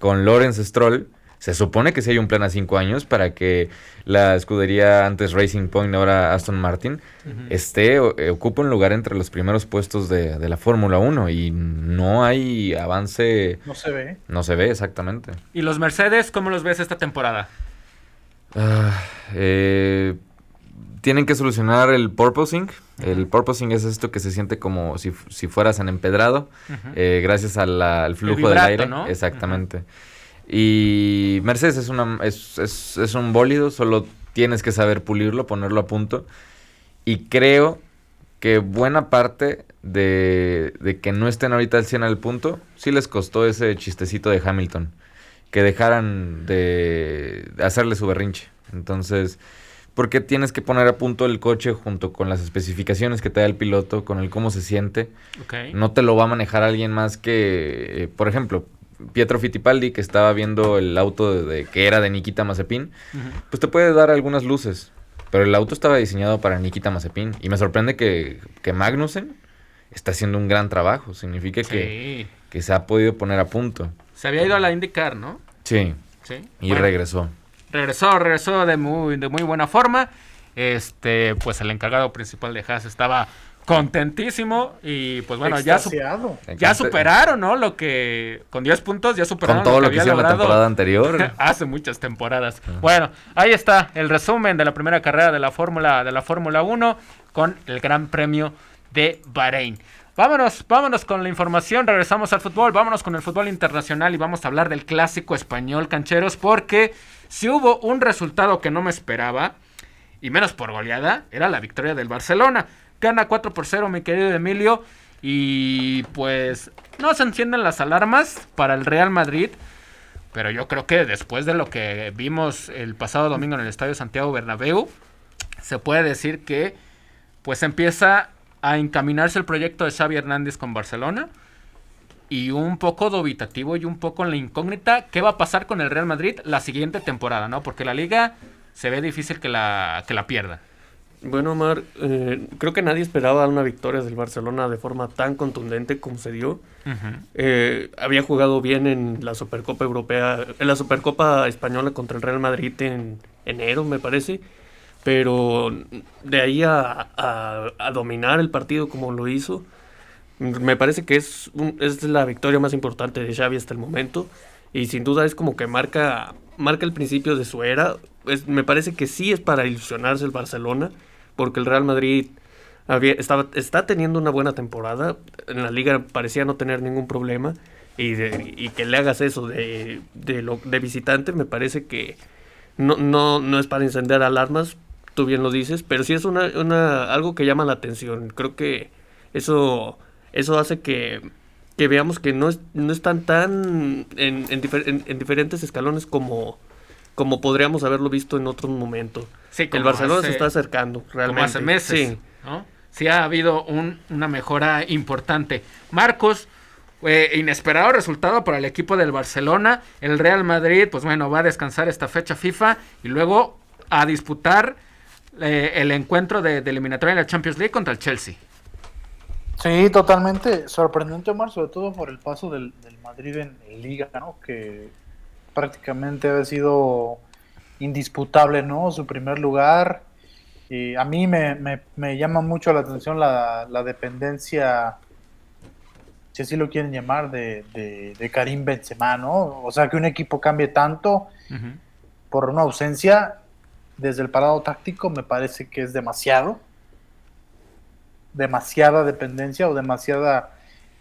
con Lawrence Stroll, se supone que sí hay un plan a cinco años para que la escudería antes Racing Point, ahora Aston Martin, esté, eh, ocupe un lugar entre los primeros puestos de, la Fórmula 1 y no hay avance. No se ve. No se ve, exactamente. ¿Y los Mercedes, cómo los ves esta temporada? Ah, eh, tienen que solucionar el purposing. El purposing es esto que se siente como si, fueras en empedrado, eh, gracias al flujo del aire. Exactamente. Y Mercedes es, una, es, es, un bólido, solo tienes que saber pulirlo, ponerlo a punto. Y creo que buena parte de, de que no estén ahorita al 100 al punto, sí les costó ese chistecito de Hamilton. Que dejaran de hacerle su berrinche. Entonces, porque tienes que poner a punto el coche junto con las especificaciones que te da el piloto, con el cómo se siente. No te lo va a manejar alguien más que, eh, por ejemplo, Pietro Fittipaldi, que estaba viendo el auto de, que era de Nikita Mazepin, pues te puede dar algunas luces. Pero el auto estaba diseñado para Nikita Mazepin. Y me sorprende que, que Magnussen está haciendo un gran trabajo. Significa que, que se ha podido poner a punto. Se había ido a la IndyCar, ¿no? Sí. Sí. Y regresó regresó, regresó de muy, de muy buena forma. Este, pues el encargado principal de Haas estaba contentísimo y pues bueno, ya, ya superaron, ¿no? Lo que con 10 puntos ya superaron con todo lo que, hicieron la temporada anterior. *laughs* hace muchas temporadas. Bueno, ahí está el resumen de la primera carrera de la Fórmula de la Fórmula 1 con el Gran Premio de Bahrein. Vámonos, vámonos con la información, regresamos al fútbol, vámonos con el fútbol internacional y vamos a hablar del clásico español cancheros porque si hubo un resultado que no me esperaba, y menos por goleada, era la victoria del Barcelona. Gana 4 por 0 mi querido Emilio y pues no se encienden las alarmas para el Real Madrid. Pero yo creo que después de lo que vimos el pasado domingo en el Estadio Santiago Bernabéu, se puede decir que pues empieza a encaminarse el proyecto de Xavi Hernández con Barcelona y un poco dubitativo y un poco en la incógnita qué va a pasar con el Real Madrid la siguiente temporada, ¿no? Porque la liga se ve difícil que la, que la pierda. Bueno, Omar, eh, creo que nadie esperaba una victoria del Barcelona de forma tan contundente como se dio. Eh, había jugado bien en la Supercopa Europea, en la Supercopa Española contra el Real Madrid en enero, me parece. Pero de ahí a, dominar el partido como lo hizo, me parece que es, es la victoria más importante de Xavi hasta el momento. Y sin duda es como que marca, marca el principio de su era. me parece que sí es para ilusionarse el Barcelona, porque el Real Madrid estaba, está teniendo una buena temporada. En la liga parecía no tener ningún problema. Y, y que le hagas eso de, de, lo, de visitante, me parece que no, no, no es para encender alarmas, tú bien lo dices, pero sí es una, una, algo que llama la atención. Creo que eso, eso hace que, que veamos que no, es, no están tan en, en, diferentes escalones como, como podríamos haberlo visto en otro momento. Sí, el Barcelona se está acercando realmente. hace meses. Sí. ¿no? sí ha habido un, una mejora importante. Marcos, eh, inesperado resultado para el equipo del Barcelona. El Real Madrid, pues bueno, va a descansar esta fecha FIFA y luego a disputar eh, el encuentro de, de, eliminatoria en la Champions League contra el Chelsea. Sí, totalmente sorprendente, Omar, sobre todo por el paso del, Madrid en, Liga, ¿no? Que prácticamente ha sido indisputable, ¿no? Su primer lugar. Y a mí me, llama mucho la atención la, dependencia, si así lo quieren llamar, de, de, Karim Benzema, ¿no? O sea, que un equipo cambie tanto por una ausencia desde el parado táctico me parece que es demasiado. Demasiada dependencia o demasiada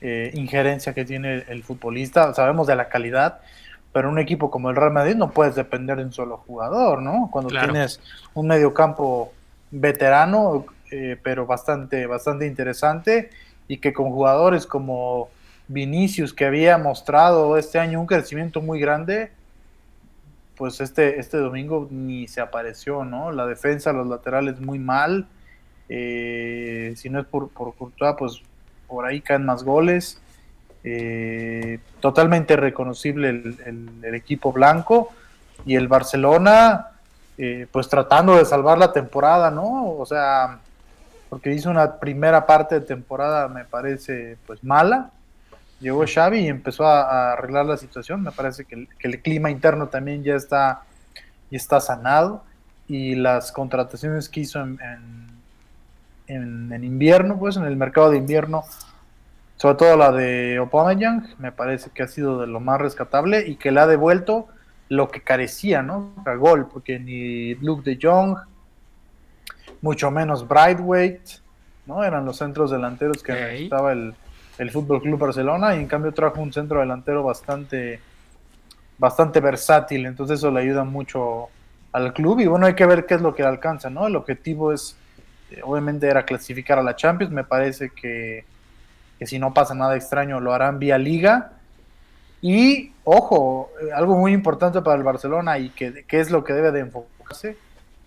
eh, injerencia que tiene el futbolista. Sabemos de la calidad, pero un equipo como el Real Madrid no puedes depender de un solo jugador, ¿no? Cuando tienes un mediocampo veterano, eh, pero bastante, bastante interesante, y que con jugadores como Vinicius, que había mostrado este año un crecimiento muy grande, pues este, este domingo ni se apareció, ¿no? La defensa, los laterales muy mal. Eh, si no es por, por Courtois, pues por ahí caen más goles. Eh, totalmente reconocible el, equipo blanco. Y el Barcelona, eh, pues tratando de salvar la temporada, ¿no? O sea, porque hizo una primera parte de temporada, me parece, pues mala llegó Xavi y empezó a, arreglar la situación. Me parece que el, clima interno también ya está, ya está sanado y las contrataciones que hizo en, en, invierno, pues en el mercado de invierno, sobre todo la de Aubameyang, me parece que ha sido de lo más rescatable y que le ha devuelto lo que carecía, ¿no? A gol, porque ni Luke de Jong, mucho menos Brightweight, ¿no? Eran los centros delanteros que necesitaba el, el Fútbol Club Barcelona y en cambio trajo un centro delantero bastante bastante versátil, entonces eso le ayuda mucho al club y bueno, hay que ver qué es lo que alcanza, ¿no? El objetivo es eh, obviamente era clasificar a la Champions, me parece que, que si no pasa nada extraño lo harán vía liga. Y ojo, algo muy importante para el Barcelona y que, que es lo que debe de enfocarse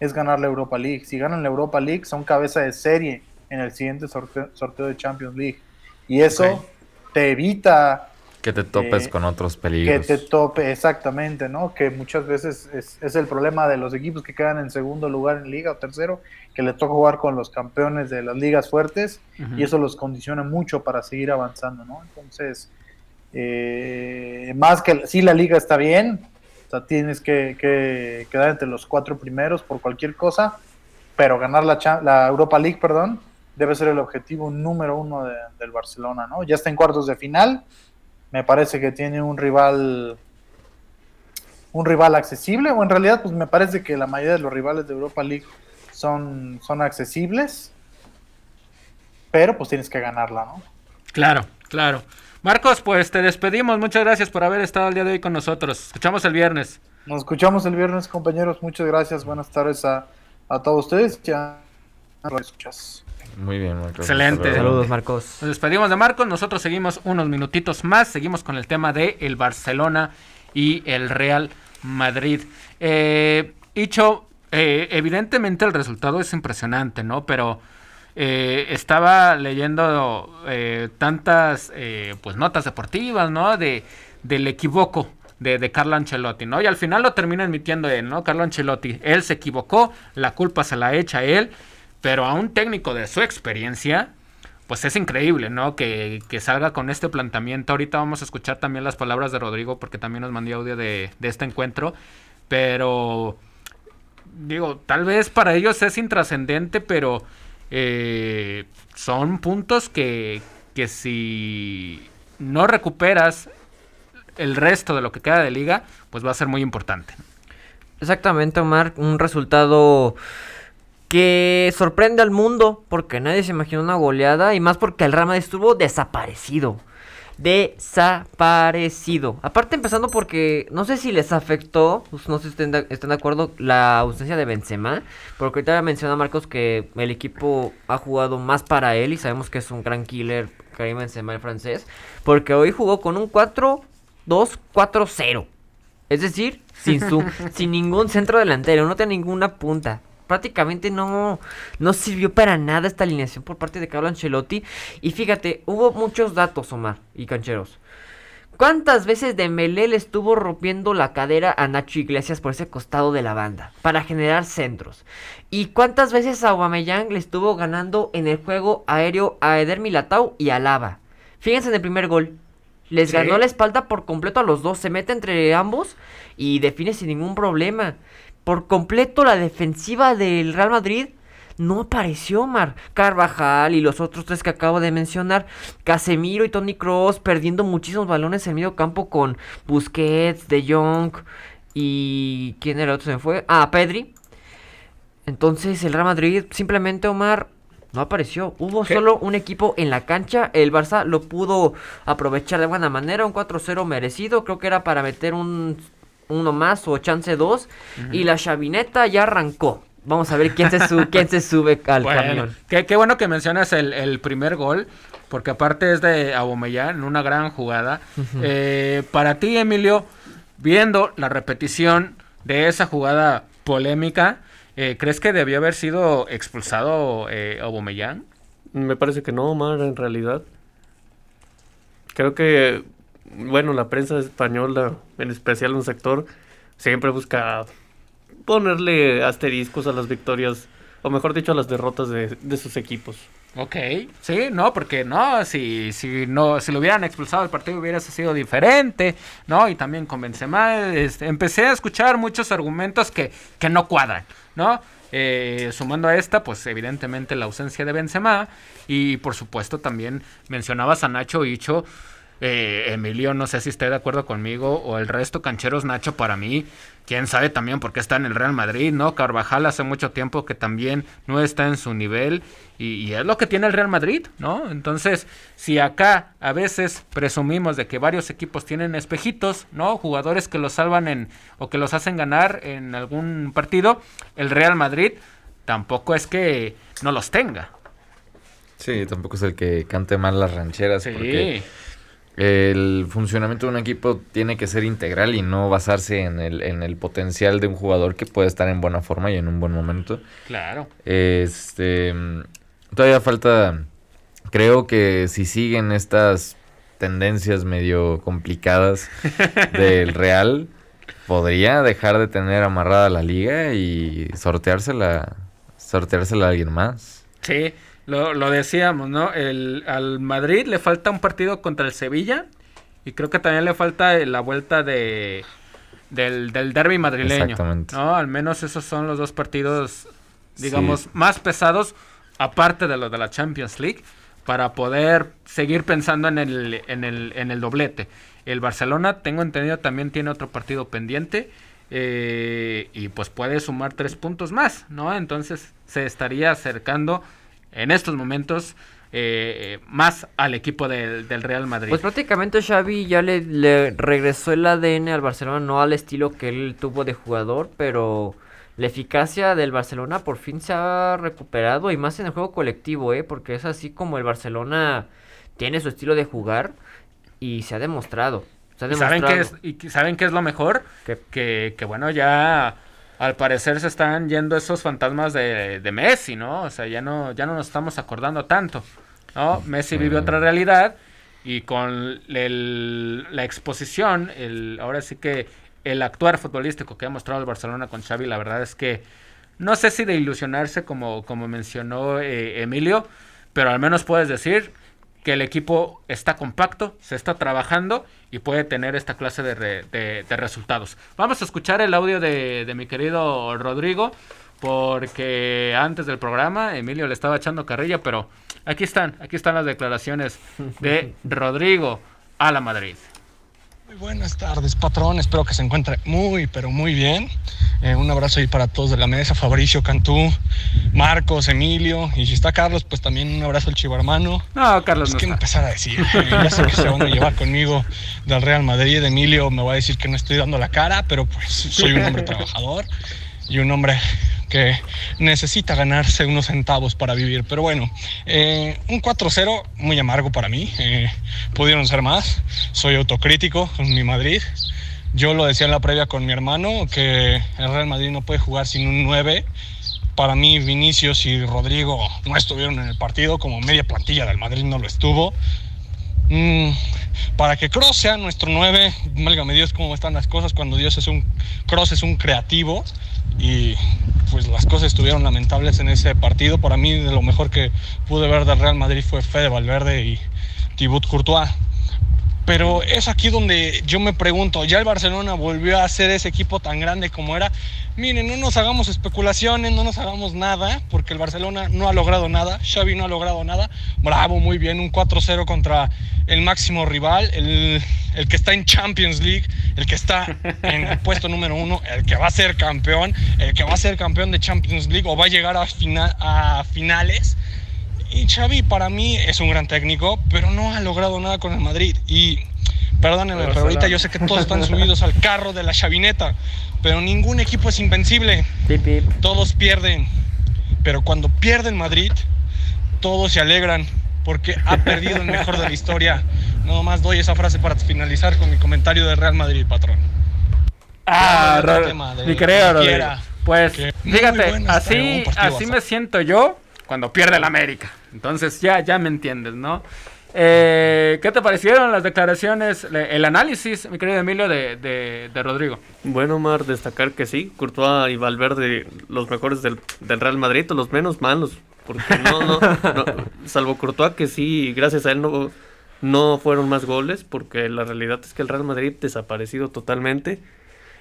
es ganar la Europa League. Si ganan la Europa League son cabeza de serie en el siguiente sorteo de Champions League. Y eso te evita... Que te topes eh, con otros peligros. Que te tope, exactamente, ¿no? Que muchas veces es, el problema de los equipos que quedan en segundo lugar en liga o tercero, que le toca jugar con los campeones de las ligas fuertes y eso los condiciona mucho para seguir avanzando, ¿no? Entonces, eh, más que si la liga está bien, o sea, tienes que, quedar entre los cuatro primeros por cualquier cosa, pero ganar la, la Europa League, perdón, debe ser el objetivo número uno del Barcelona, ¿no? Ya está en cuartos de final, me parece que tiene un rival un rival accesible, o en realidad pues me parece que la mayoría de los rivales de Europa League son, son accesibles, pero pues tienes que ganarla, ¿no? Claro, claro. Marcos, pues te despedimos, muchas gracias por haber estado el día de hoy con nosotros. Escuchamos el viernes. Nos escuchamos el viernes, compañeros. Muchas gracias. Buenas tardes a, a todos ustedes. Ya lo escuchas. Muy bien, Marcos. Excelente. Saludos, Marcos. Nos despedimos de Marcos. Nosotros seguimos unos minutitos más. Seguimos con el tema de el Barcelona y el Real Madrid. Eh, Icho, eh, evidentemente el resultado es impresionante, ¿no? Pero eh, estaba leyendo eh, tantas pues notas deportivas, ¿no? De, del equivoco de, de, Carlo Ancelotti, ¿no? Y al final lo termina admitiendo él, ¿no? Carlo Ancelotti, él se equivocó, la culpa se la echa él pero a un técnico de su experiencia, pues es increíble, ¿no? Que, salga con este planteamiento. Ahorita vamos a escuchar también las palabras de Rodrigo porque también nos mandó audio de, este encuentro. Pero, digo, tal vez para ellos es intrascendente, pero eh, son puntos que, que si no recuperas el resto de lo que queda de liga, pues va a ser muy importante. Exactamente, Omar. Un resultado que sorprende al mundo porque nadie se imaginó una goleada y más porque el Real estuvo desaparecido. Desaparecido. Aparte empezando porque no sé si les afectó, pues, no sé si estén de acuerdo, la ausencia de Benzema. Porque ahorita menciona Marcos que el equipo ha jugado más para él y sabemos que es un gran killer Karim Benzema el francés. Porque hoy jugó con un 4-2-4-0. Es decir, sin, su, *laughs* sin ningún centro delantero, no tiene ninguna punta prácticamente no, no sirvió para nada esta alineación por parte de Carlo Ancelotti. Y fíjate, hubo muchos datos, Omar y cancheros. ¿Cuántas veces Dembélé le estuvo rompiendo la cadera a Nacho Iglesias por ese costado de la banda para generar centros? ¿Y cuántas veces Aubameyang le estuvo ganando en el juego aéreo a Eder Milatau y a Lava? Fíjense en el primer gol. Les ganó la espalda por completo a los dos. Se mete entre ambos y define sin ningún problema. Por completo la defensiva del Real Madrid no apareció Mar. Carvajal y los otros tres que acabo de mencionar. Casemiro y Tony Cross perdiendo muchísimos balones en medio campo con Busquets, De Jong y... ¿Quién era el otro? Se me fue. Ah, Pedri. Entonces el Real Madrid simplemente Omar no apareció. Hubo solo un equipo en la cancha. El Barça lo pudo aprovechar de buena manera. Un 4-0 merecido. Creo que era para meter un uno más o chance dos. Y la chavineta ya arrancó. Vamos a ver quién se, sube, *laughs* quién se sube al camión. Qué, bueno que mencionas el, primer gol, porque aparte es de en una gran jugada. Eh, para ti, Emilio, viendo la repetición de esa jugada polémica, eh, ¿crees que debió haber sido expulsado eh, Me parece que no, Omar, en realidad. Creo que, bueno, la prensa española, en especial un sector, siempre busca ponerle asteriscos a las victorias, o mejor dicho, a las derrotas de, sus equipos. Ok, sí, no, porque no, si, si no, si lo hubieran expulsado el partido hubiera sido diferente, ¿no? Y también con Benzema, este, empecé a escuchar muchos argumentos que, que no cuadran, ¿no? Eh, sumando a esta, pues evidentemente la ausencia de Benzema y por supuesto también mencionabas a Nacho Hicho, eh, Emilio, no sé si esté de acuerdo conmigo, o el resto, Cancheros Nacho, para mí, quién sabe también por qué está en el Real Madrid, ¿no? Carvajal hace mucho tiempo que también no está en su nivel, y, es lo que tiene el Real Madrid, ¿no? Entonces, si acá a veces presumimos de que varios equipos tienen espejitos, ¿no? Jugadores que los salvan en, o que los hacen ganar en algún partido, el Real Madrid tampoco es que no los tenga. Sí, tampoco es el que cante mal las rancheras. Sí. Porque el funcionamiento de un equipo tiene que ser integral y no basarse en el, en el potencial de un jugador que puede estar en buena forma y en un buen momento. Claro. Este, todavía falta, creo que si siguen estas tendencias medio complicadas *laughs* del Real, podría dejar de tener amarrada la liga y sorteársela, sorteársela a alguien más. Sí. Lo, lo decíamos, ¿no? El, al Madrid le falta un partido contra el Sevilla y creo que también le falta la vuelta de del, del derby madrileño. Exactamente. ¿no? Al menos esos son los dos partidos, digamos, más pesados, aparte de los de la Champions League, para poder seguir pensando en el, en el, en el doblete. El Barcelona, tengo entendido, también tiene otro partido pendiente. Eh, y pues puede sumar tres puntos más, ¿no? Entonces se estaría acercando en estos momentos eh, más al equipo del Real Madrid. Pues prácticamente Xavi ya le, regresó el ADN al Barcelona, no al estilo que él tuvo de jugador, pero la eficacia del Barcelona por fin se ha recuperado y más en el juego colectivo, ¿eh? porque es así como el Barcelona tiene su estilo de jugar y se ha demostrado. saben qué es, y saben qué es lo mejor? Que, que bueno, ya al parecer se están yendo esos fantasmas de, de, Messi, ¿no? O sea, ya no, ya no nos estamos acordando tanto, ¿no? Messi vive otra realidad y con la exposición, el, ahora sí que el actuar futbolístico que ha mostrado el Barcelona con Xavi, la verdad es que no sé si de ilusionarse como, como mencionó eh, Emilio, pero al menos puedes decir que el equipo está compacto, se está trabajando y puede tener esta clase de, resultados. Vamos a escuchar el audio de, mi querido Rodrigo, porque antes del programa Emilio le estaba echando carrilla, pero aquí están, aquí están las declaraciones de *laughs* Rodrigo a la Madrid. Muy buenas tardes, patrón. Espero que se encuentre muy, pero muy bien. Eh, un abrazo ahí para todos de la mesa, Fabricio Cantú, Marcos, Emilio. Y si está Carlos, pues también un abrazo al chivo hermano. No, Carlos. Pues, ¿Qué empezar a decir? Eh, ya sé que se van a llevar conmigo del Real Madrid. Emilio me va a decir que no estoy dando la cara, pero pues soy un hombre trabajador y un hombre que necesita ganarse unos centavos para vivir. Pero bueno, eh, un 4-0 muy amargo para mí. Eh, pudieron ser más. Soy autocrítico con mi Madrid. Yo lo decía en la previa con mi hermano, que el Real Madrid no puede jugar sin un 9. Para mí, Vinicius y Rodrigo no estuvieron en el partido, como media plantilla del Madrid no lo estuvo. Mm, para que Cross sea nuestro 9. Válgame Dios, cómo están las cosas cuando Dios es un. Cross es un creativo. Y pues las cosas estuvieron lamentables en ese partido. Para mí, de lo mejor que pude ver del Real Madrid fue Fede Valverde y Thibaut Courtois. Pero es aquí donde yo me pregunto, ¿ya el Barcelona volvió a ser ese equipo tan grande como era? Miren, no nos hagamos especulaciones, no nos hagamos nada, porque el Barcelona no ha logrado nada, Xavi no ha logrado nada. Bravo, muy bien, un 4-0 contra el máximo rival, el, el, que está en Champions League, el que está *laughs* en el puesto número uno, el que va a ser campeón, el que va a ser campeón de Champions League o va a llegar a, final, a finales. Y Xavi para mí es un gran técnico, pero no ha logrado nada con el Madrid. Y perdónenme, pero ahorita yo sé que todos están subidos al carro de la chavineta, pero ningún equipo es invencible. Todos pierden. Pero cuando pierde el Madrid, todos se alegran porque ha perdido el mejor de la historia. No más doy esa frase para finalizar con mi comentario de Real Madrid, patrón. Ah, mi querido Pues fíjate, así, así me siento yo cuando pierde el América. Entonces ya, ya me entiendes, ¿no? Eh, ¿Qué te parecieron las declaraciones, el análisis, mi querido Emilio, de, de, Rodrigo? Bueno, Mar, destacar que sí, Courtois y Valverde, los mejores del, Real Madrid, los menos malos. Porque no, no, salvo Courtois, que sí, gracias a él no, no fueron más goles, porque la realidad es que el Real Madrid desaparecido totalmente.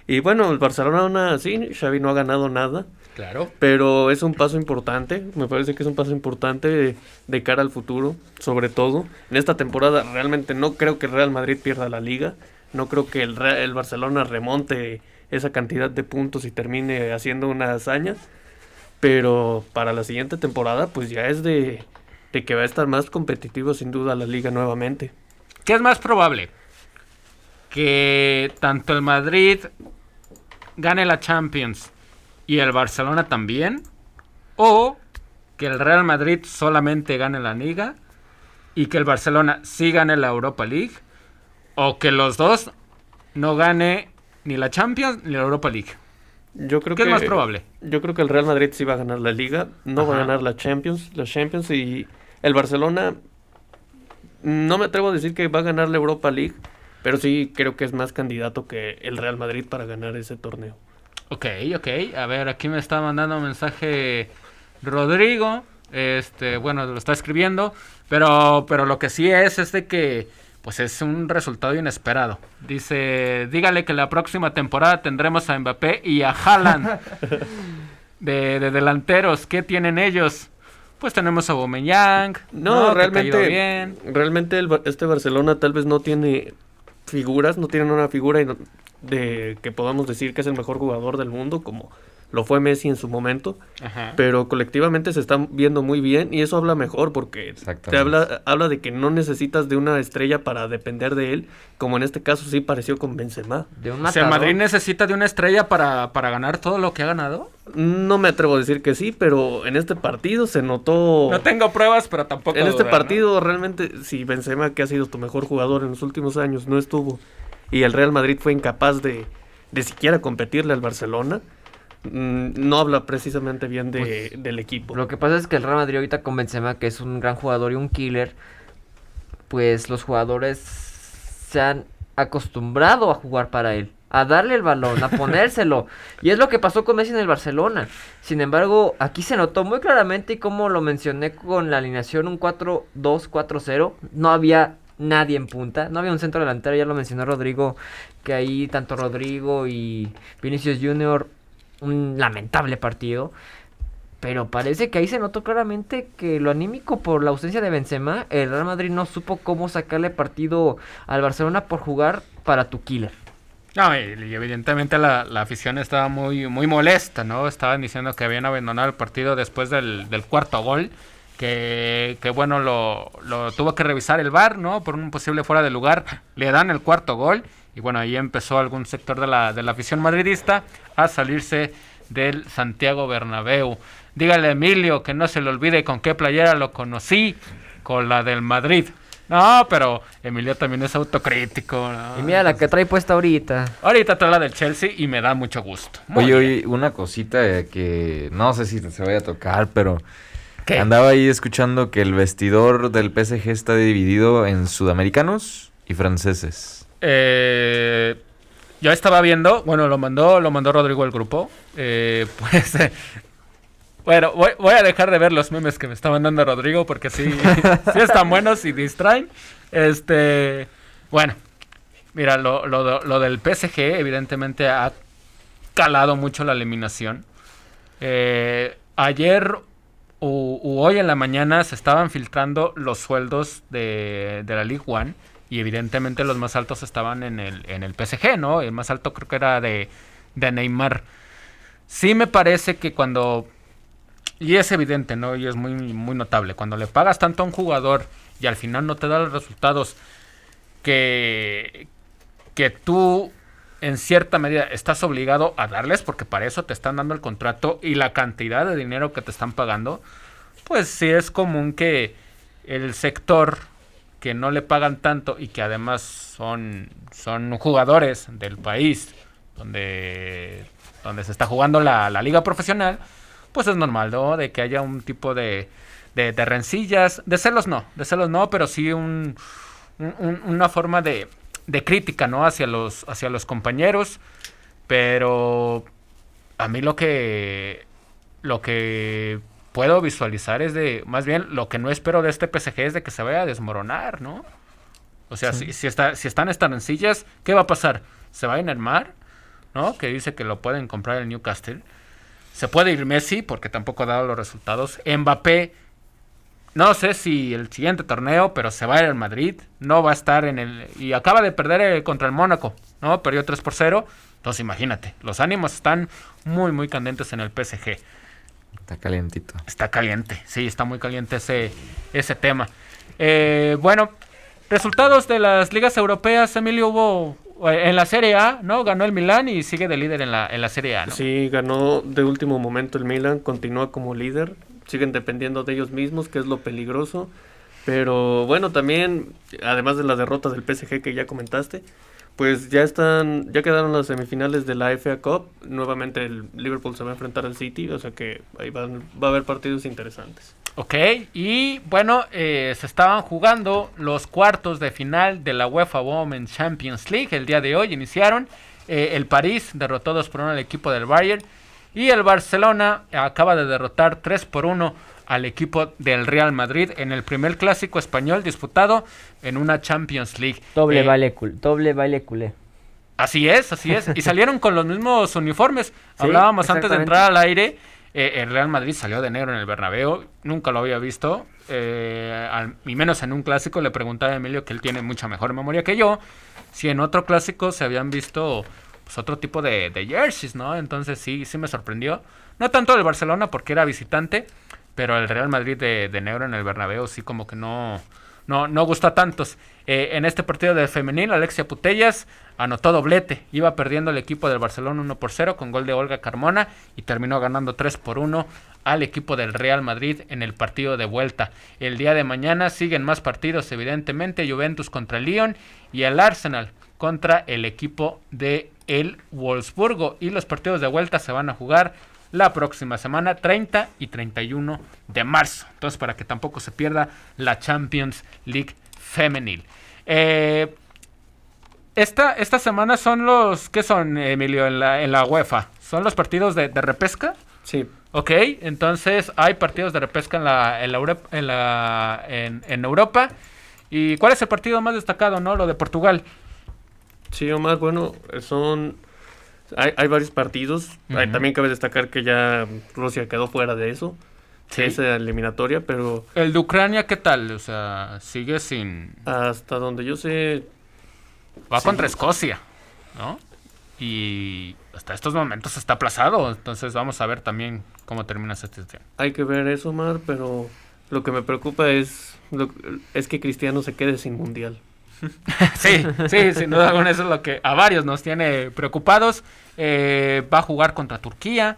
Y bueno, el Barcelona, sí, Xavi no ha ganado nada. Claro. Pero es un paso importante, me parece que es un paso importante de, cara al futuro, sobre todo. En esta temporada realmente no creo que el Real Madrid pierda la liga, no creo que el, el Barcelona remonte esa cantidad de puntos y termine haciendo una hazaña. Pero para la siguiente temporada pues ya es de, de que va a estar más competitivo sin duda la liga nuevamente. ¿Qué es más probable? Que tanto el Madrid gane la Champions y el Barcelona también. O que el Real Madrid solamente gane la liga y que el Barcelona sí gane la Europa League. O que los dos no gane ni la Champions ni la Europa League. Yo creo ¿Qué que, es más probable? Yo creo que el Real Madrid sí va a ganar la liga, no va a ganar la Champions, la Champions y el Barcelona no me atrevo a decir que va a ganar la Europa League, pero sí creo que es más candidato que el Real Madrid para ganar ese torneo. Ok, ok. A ver, aquí me está mandando un mensaje Rodrigo. Este, bueno, lo está escribiendo. Pero, pero lo que sí es, es de que, pues es un resultado inesperado. Dice, dígale que la próxima temporada tendremos a Mbappé y a Haaland. *laughs* de, delanteros, ¿qué tienen ellos? Pues tenemos a Aubameyang. No, realmente, bien. realmente este Barcelona tal vez no tiene figuras, no tienen una figura de que podamos decir que es el mejor jugador del mundo, como lo fue Messi en su momento, pero colectivamente se están viendo muy bien y eso habla mejor porque te habla, habla de que no necesitas de una estrella para depender de él, como en este caso sí pareció con Benzema. ¿De un Madrid necesita de una estrella para, para ganar todo lo que ha ganado? No me atrevo a decir que sí, pero en este partido se notó... No tengo pruebas, pero tampoco... En este partido realmente, si Benzema, que ha sido tu mejor jugador en los últimos años, no estuvo y el Real Madrid fue incapaz de, de siquiera competirle al Barcelona, no habla precisamente bien de, pues, del equipo. Lo que pasa es que el Real Madrid ahorita con Benzema, que es un gran jugador y un killer, pues los jugadores se han acostumbrado a jugar para él, a darle el balón, a ponérselo. *laughs* y es lo que pasó con Messi en el Barcelona. Sin embargo, aquí se notó muy claramente y como lo mencioné con la alineación un 4-2-4-0, no había nadie en punta. No había un centro delantero, ya lo mencionó Rodrigo, que ahí tanto Rodrigo y Vinicius Junior, un lamentable partido. Pero parece que ahí se notó claramente que lo anímico por la ausencia de Benzema, el Real Madrid no supo cómo sacarle partido al Barcelona por jugar para tu killer. No, y, evidentemente la, afición estaba muy, muy molesta, ¿no? Estaban diciendo que habían abandonado el partido después del, cuarto gol que, bueno, lo, lo, tuvo que revisar el VAR, ¿no? Por un posible fuera de lugar, le dan el cuarto gol y bueno, ahí empezó algún sector de la, de la afición madridista a salirse del Santiago Bernabéu. Dígale a Emilio que no se le olvide con qué playera lo conocí, con la del Madrid. No, pero Emilio también es autocrítico. Y mira la que trae puesta ahorita. Ahorita trae la del Chelsea y me da mucho gusto. oye, oye, una cosita que no sé si se vaya a tocar, pero Andaba ahí escuchando que el vestidor del PSG está dividido en sudamericanos y franceses. Eh, yo estaba viendo, bueno, lo mandó, lo mandó Rodrigo el grupo. Eh, *laughs* pues, eh, bueno, voy, a dejar de ver los memes que me está mandando Rodrigo porque sí, *laughs* sí están buenos y distraen. Este, bueno, mira, lo, lo, del PSG evidentemente ha calado mucho la eliminación. Eh, ayer u, hoy en la mañana se estaban filtrando los sueldos de, de la League One y evidentemente los más altos estaban en el, en el PSG, ¿no? El más alto creo que era de, de Neymar. Sí me parece que cuando, y es evidente, ¿no? Y es muy, muy notable, cuando le pagas tanto a un jugador y al final no te da los resultados que, que tú en cierta medida estás obligado a darles porque para eso te están dando el contrato y la cantidad de dinero que te están pagando, pues sí es común que el sector que no le pagan tanto y que además son, son jugadores del país donde, donde se está jugando la, liga profesional, pues es normal, ¿no? De que haya un tipo de, de, rencillas, de celos no, de celos no, pero sí un, una forma de, de crítica, ¿no? Hacia los, hacia los compañeros, pero a mí lo que, lo que puedo visualizar es de, más bien, lo que no espero de este PSG es de que se vaya a desmoronar, ¿no? O sea, si, si, está, si están estas rencillas, ¿qué va a pasar? ¿Se va a ir el mar? ¿No? Que dice que lo pueden comprar el Newcastle. Se puede ir Messi, porque tampoco ha dado los resultados. Mbappé, no sé si el siguiente torneo, pero se va a ir al Madrid. No va a estar en el... Y acaba de perder contra el Mónaco, ¿no? Perdió 3 por 0. Entonces imagínate, los ánimos están muy, muy candentes en el PSG. Está calientito. Está caliente, sí, está muy caliente ese, ese tema. Eh, bueno, resultados de las ligas europeas, Emilio, hubo eh, en la Serie A, ¿no? Ganó el Milan y sigue de líder en la, en la Serie A, ¿no? Sí, ganó de último momento el Milan, continúa como líder, siguen dependiendo de ellos mismos, que es lo peligroso. Pero bueno, también, además de las derrotas del PSG que ya comentaste, pues ya están, ya quedaron las semifinales de la FA Cup. Nuevamente el Liverpool se va a enfrentar al City, o sea que ahí va a haber partidos interesantes. Ok, y bueno, eh, se estaban jugando los cuartos de final de la UEFA Women's Champions League. El día de hoy iniciaron. Eh, el París derrotó 2 por 1 al equipo del Bayern. Y el Barcelona acaba de derrotar 3 por 1 al equipo del Real Madrid en el primer clásico español disputado en una Champions League. Doble, eh, doble baile culé. Así es, así es. Y salieron con los mismos uniformes. *laughs* Hablábamos antes de entrar al aire. Eh, el Real Madrid salió de negro en el Bernabéu. Nunca lo había visto. Eh, y menos en un clásico. Le preguntaba a Emilio, que él tiene mucha mejor memoria que yo, si en otro clásico se habían visto pues, otro tipo de, de jerseys, ¿no? Entonces sí, sí me sorprendió. No tanto el Barcelona porque era visitante, pero el Real Madrid de, negro en el Bernabéu sí como que no, no, no gusta a tantos. Eh, en este partido de femenil, Alexia Putellas anotó doblete. Iba perdiendo el equipo del Barcelona 1 por 0 con gol de Olga Carmona y terminó ganando 3 por 1 al equipo del Real Madrid en el partido de vuelta. El día de mañana siguen más partidos, evidentemente, Juventus contra Lyon y el Arsenal contra el equipo de el Wolfsburgo. Y los partidos de vuelta se van a jugar la próxima semana, 30 y 31 de marzo. Entonces, para que tampoco se pierda la Champions League femenil. Eh, esta, esta semana son los, ¿qué son, Emilio, en la, en la UEFA? ¿Son los partidos de, repesca? Sí. Ok, entonces hay partidos de repesca en la, en la, en, en, Europa. ¿Y cuál es el partido más destacado, no? Lo de Portugal. Sí, Omar, bueno, son hay, varios partidos. también cabe destacar que ya Rusia quedó fuera de eso. Sí. Esa eliminatoria, pero... ¿El de Ucrania qué tal? O sea, sigue sin... Hasta donde yo sé... Va contra Escocia, ¿no? Y hasta estos momentos está aplazado. Entonces vamos a ver también cómo termina esta situación. Hay que ver eso, Mar, pero lo que me preocupa es, es que Cristiano se quede sin mundial. *laughs* sí, sí, sin duda alguna eso es lo que a varios nos tiene preocupados. Eh, va a jugar contra Turquía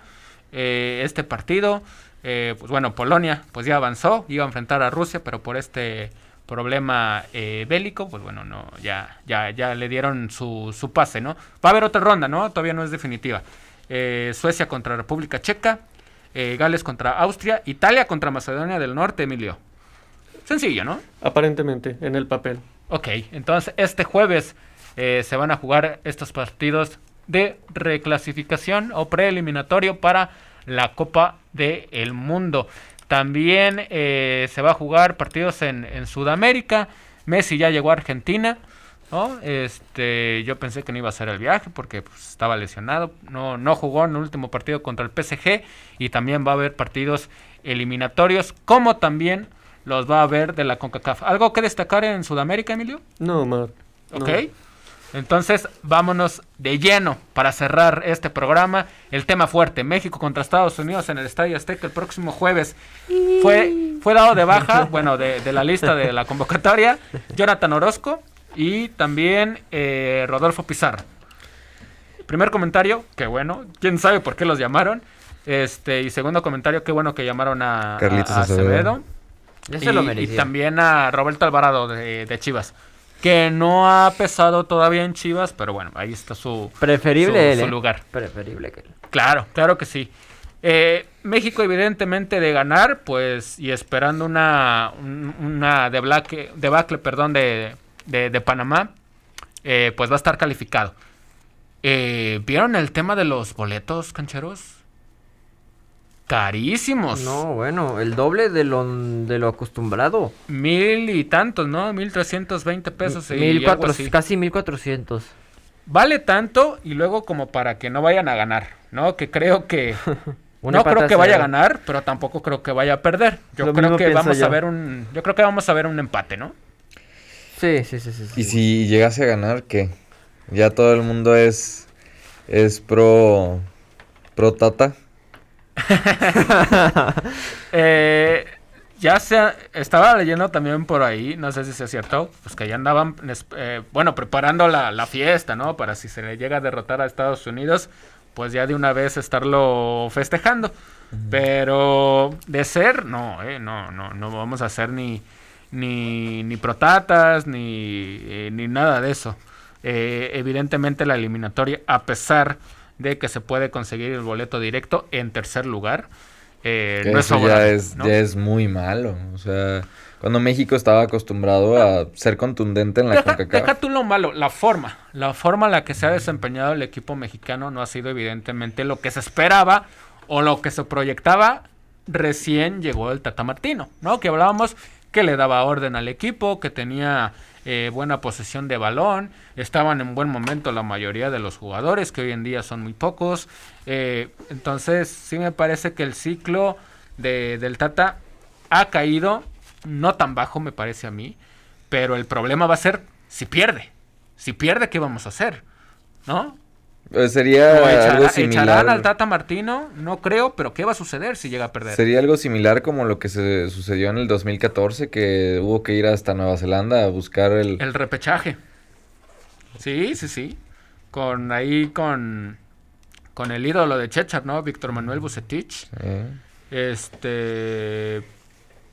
eh, este partido. Eh, pues bueno, Polonia pues ya avanzó, iba a enfrentar a Rusia, pero por este problema bélico, pues bueno, no, ya, ya, ya le dieron su, su pase, ¿no? Va a haber otra ronda, ¿no? Todavía no es definitiva. Suecia contra República Checa, Gales contra Austria, Italia contra Macedonia del Norte, Emilio. Sencillo, ¿no? Aparentemente, en el papel. Ok, entonces este jueves eh, se van a jugar estos partidos de reclasificación o preeliminatorio para la Copa del Mundo. También eh, se va a jugar partidos en, Sudamérica. Messi ya llegó a Argentina. ¿no? Este, yo pensé que no iba a hacer el viaje porque pues, estaba lesionado. No, no jugó en el último partido contra el PSG. Y también va a haber partidos eliminatorios. Como también los va a haber de la CONCACAF. ¿Algo que destacar en Sudamérica, Emilio? No, Mar. Ok. Entonces, vámonos de lleno para cerrar este programa. El tema fuerte, México contra Estados Unidos en el Estadio Azteca el próximo jueves. Fue, fue dado de baja, *laughs* bueno, de, de la lista de la convocatoria, Jonathan Orozco y también eh, Rodolfo Pizarro. Primer comentario, qué bueno, quién sabe por qué los llamaron. Este, y segundo comentario, qué bueno que llamaron a, Carlitos a Acevedo. Y, lo y merecía. también a Roberto Alvarado de, de Chivas. Que no ha pesado todavía en Chivas, pero bueno, ahí está su, Preferible su- él, su ¿eh? lugar. Preferible que él. Claro, claro que sí. Eh, México, evidentemente, de ganar, pues, y esperando una, un- una debacle, debacle perdón, de, de, de Panamá, eh, pues va a estar calificado. Eh, ¿Vieron el tema de los boletos, cancheros? Carísimos. No, bueno, el doble de lo, de lo acostumbrado. Mil y tantos, ¿no? Mil trescientos veinte pesos. y Mil algo cuatro- así. casi 1400. Vale tanto y luego como para que no vayan a ganar, ¿no? Que creo que... *laughs* No creo que vaya a ganar, pero tampoco creo que vaya a perder. Yo Lo creo que vamos a ver un... Yo creo que vamos a ver un empate, ¿no? Sí, sí, sí, sí. sí. Y si llegase a ganar, ¿qué? Ya todo el mundo es es pro pro Tata. *laughs* Eh, ya se estaba leyendo también por ahí, no sé si sea cierto, pues que ya andaban, eh, bueno, preparando la, la fiesta, ¿no? Para si se le llega a derrotar a Estados Unidos, pues ya de una vez estarlo festejando. Pero de ser, no, eh, no, no, no vamos a hacer ni, ni, ni protatas, ni, eh, ni nada de eso. Eh, evidentemente la eliminatoria, a pesar de que se puede conseguir el boleto directo en tercer lugar, eh, no es eso ya favorable, es, ¿no? ya es muy malo. O sea, cuando México estaba acostumbrado a ser contundente en la Deja, CONCACAF. deja tú lo malo, la forma. La forma en la que se ha desempeñado el equipo mexicano no ha sido evidentemente lo que se esperaba o lo que se proyectaba recién llegó el Tata Martino, ¿no? Que hablábamos que le daba orden al equipo, que tenía eh, buena posesión de balón, estaban en buen momento la mayoría de los jugadores, que hoy en día son muy pocos. Eh, entonces, sí me parece que el ciclo de, del Tata ha caído, no tan bajo me parece a mí, pero el problema va a ser si pierde. Si pierde, ¿qué vamos a hacer? ¿No? Pues sería ¿O echará- algo echarán al similar. Tata Martino? No creo, pero ¿qué va a suceder si llega a perder? Sería algo similar como lo que se sucedió en el 2014, que hubo que ir hasta Nueva Zelanda a buscar el... El repechaje. Sí, sí, sí. Con ahí con con el ídolo de Chechar, ¿no? Víctor Manuel Bucetich. Este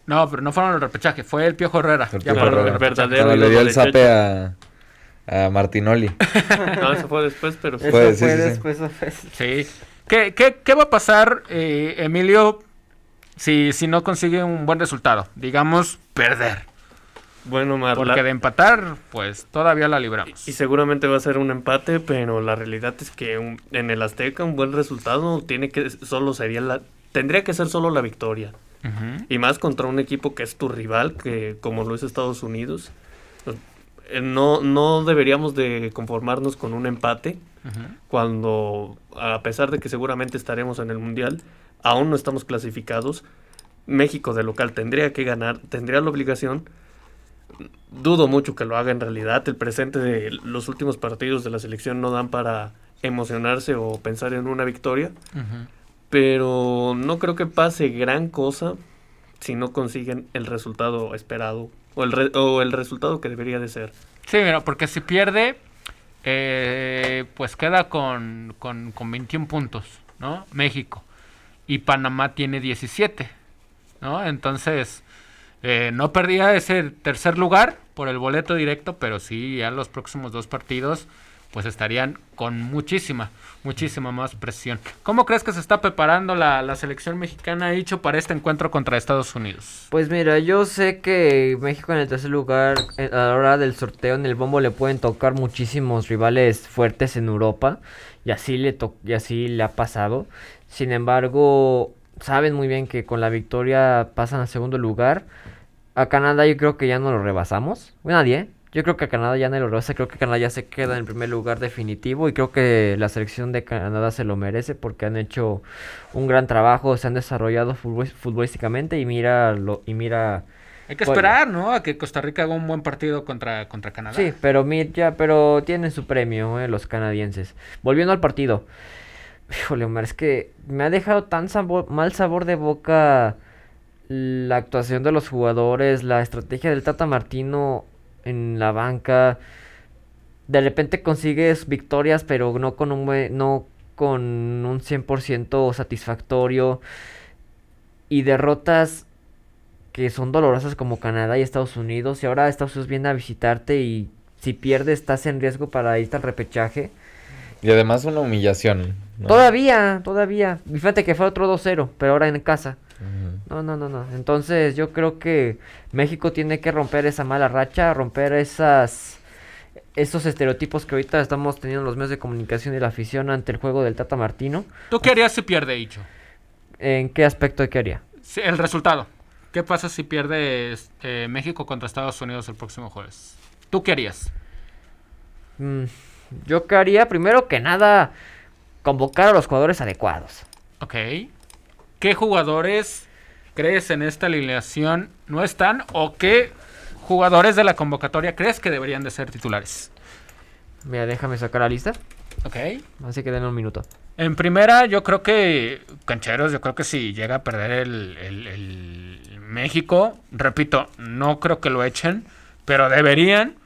no, pero no fueron el repechaje, fue el Piojo Herrera. el Ya Piojo el verdadero cuando le dio ídolo el de zape a, a Martinoli. *laughs* No, eso fue después, pero sí. Eso Pues, sí, sí, sí. después. Sí. ¿Qué, qué, qué va a pasar, eh, Emilio, si, si no consigue un buen resultado? Digamos, perder. Bueno, Mar, Porque la- de empatar, pues todavía la libramos. y seguramente va a ser un empate, pero la realidad es que un- en el Azteca un buen resultado tiene que solo sería la tendría que ser solo la victoria. Y más contra un equipo que es tu rival, que como lo es Estados Unidos. Eh, No, no deberíamos de conformarnos con un empate cuando, a pesar de que seguramente estaremos en el Mundial, aún no estamos clasificados. México de local tendría que ganar, tendría la obligación. Dudo mucho que lo haga en realidad. El presente de los últimos partidos de la selección no dan para emocionarse o pensar en una victoria. Pero no creo que pase gran cosa si no consiguen el resultado esperado o el, re- o el resultado que debería de ser. Sí, mira, porque si pierde, eh, pues queda con, con, con 21 puntos, ¿no? México. Y Panamá tiene 17, ¿no? Entonces, eh, no perdía ese tercer lugar por el boleto directo, pero sí, ya los próximos dos partidos, pues estarían con muchísima, muchísima más presión. ¿Cómo crees que se está preparando la, selección mexicana, dicho, para este encuentro contra Estados Unidos? Pues mira, yo sé que México en el tercer lugar, eh, a la hora del sorteo en el bombo le pueden tocar muchísimos rivales fuertes en Europa, y así le, y así le ha pasado. Sin embargo, saben muy bien que con la victoria pasan a segundo lugar. A Canadá yo creo que ya no lo rebasamos. Nadie, yo creo que a Canadá ya no lo rebasa, creo que Canadá ya se queda en el primer lugar definitivo y creo que la selección de Canadá se lo merece porque han hecho un gran trabajo, se han desarrollado futbolísticamente y mira lo, y mira hay que esperar, ¿no? A que Costa Rica haga un buen partido contra, contra Canadá. Sí, pero mira, pero tienen su premio, eh, los canadienses. Volviendo al partido. Híjole, Omar, es que me ha dejado tan mal sabor de boca la actuación de los jugadores, la estrategia del Tata Martino en la banca. De repente consigues victorias, pero no con un, no con un 100% satisfactorio. Y derrotas que son dolorosas como Canadá y Estados Unidos. Y ahora Estados Unidos viene a visitarte y si pierdes estás en riesgo para irte al repechaje. Y además una humillación. Todavía, todavía. Fíjate que fue otro 2-0, pero ahora en casa. No, no, no, no. Entonces yo creo que México tiene que romper esa mala racha, romper esas esos estereotipos que ahorita estamos teniendo los medios de comunicación y la afición ante el juego del Tata Martino. ¿Tú qué harías si pierde, Icho? ¿En qué aspecto qué haría? el resultado. ¿Qué pasa si pierde eh, México contra Estados Unidos el próximo jueves? ¿Tú qué harías? Mm, yo qué haría, primero que nada, convocar a los jugadores adecuados. Ok. ¿Qué jugadores crees en esta alineación no están o qué jugadores de la convocatoria crees que deberían de ser titulares? Mira, déjame sacar la lista. Ok. Así que den un minuto. En primera, yo creo que Cancheros, yo creo que si llega a perder el, México, repito, no creo que lo echen, pero deberían.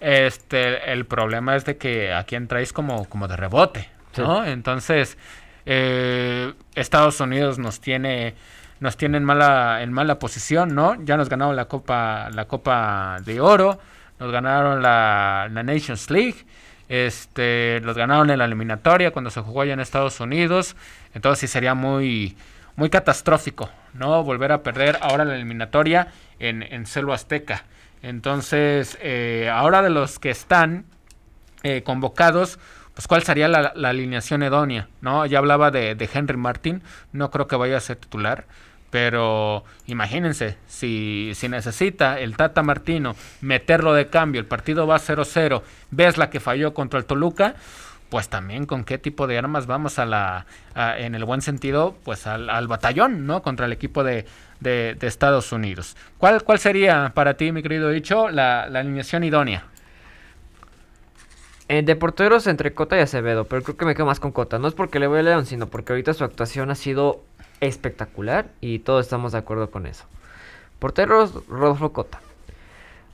Este, el problema es de que aquí entráis como, como de rebote, ¿no? Entonces, eh, Estados Unidos nos tiene nos tiene en mala en mala posición, ¿no? Ya nos ganaron la Copa la Copa de Oro, nos ganaron la, Nations League, este, los ganaron en la eliminatoria cuando se jugó allá en Estados Unidos, entonces sí sería muy muy catastrófico, ¿no? Volver a perder ahora la eliminatoria en, en Celo Azteca. Entonces, eh, ahora de los que están eh, convocados, pues cuál sería la, alineación idónea, ¿no? Ya hablaba de, Henry Martin, no creo que vaya a ser titular, pero imagínense, si, si necesita el Tata Martino meterlo de cambio, el partido va 0-0, ves la que falló contra el Toluca, pues también con qué tipo de armas vamos a la, en el buen sentido, pues al, batallón, ¿no? Contra el equipo de, Estados Unidos. ¿Cuál, ¿Cuál sería para ti, mi querido Dicho, la alineación idónea? Eh, de porteros entre Cota y Acevedo, pero creo que me quedo más con Cota. No es porque le voy a León, sino porque ahorita su actuación ha sido espectacular y todos estamos de acuerdo con eso. Porteros, Rodolfo Cota.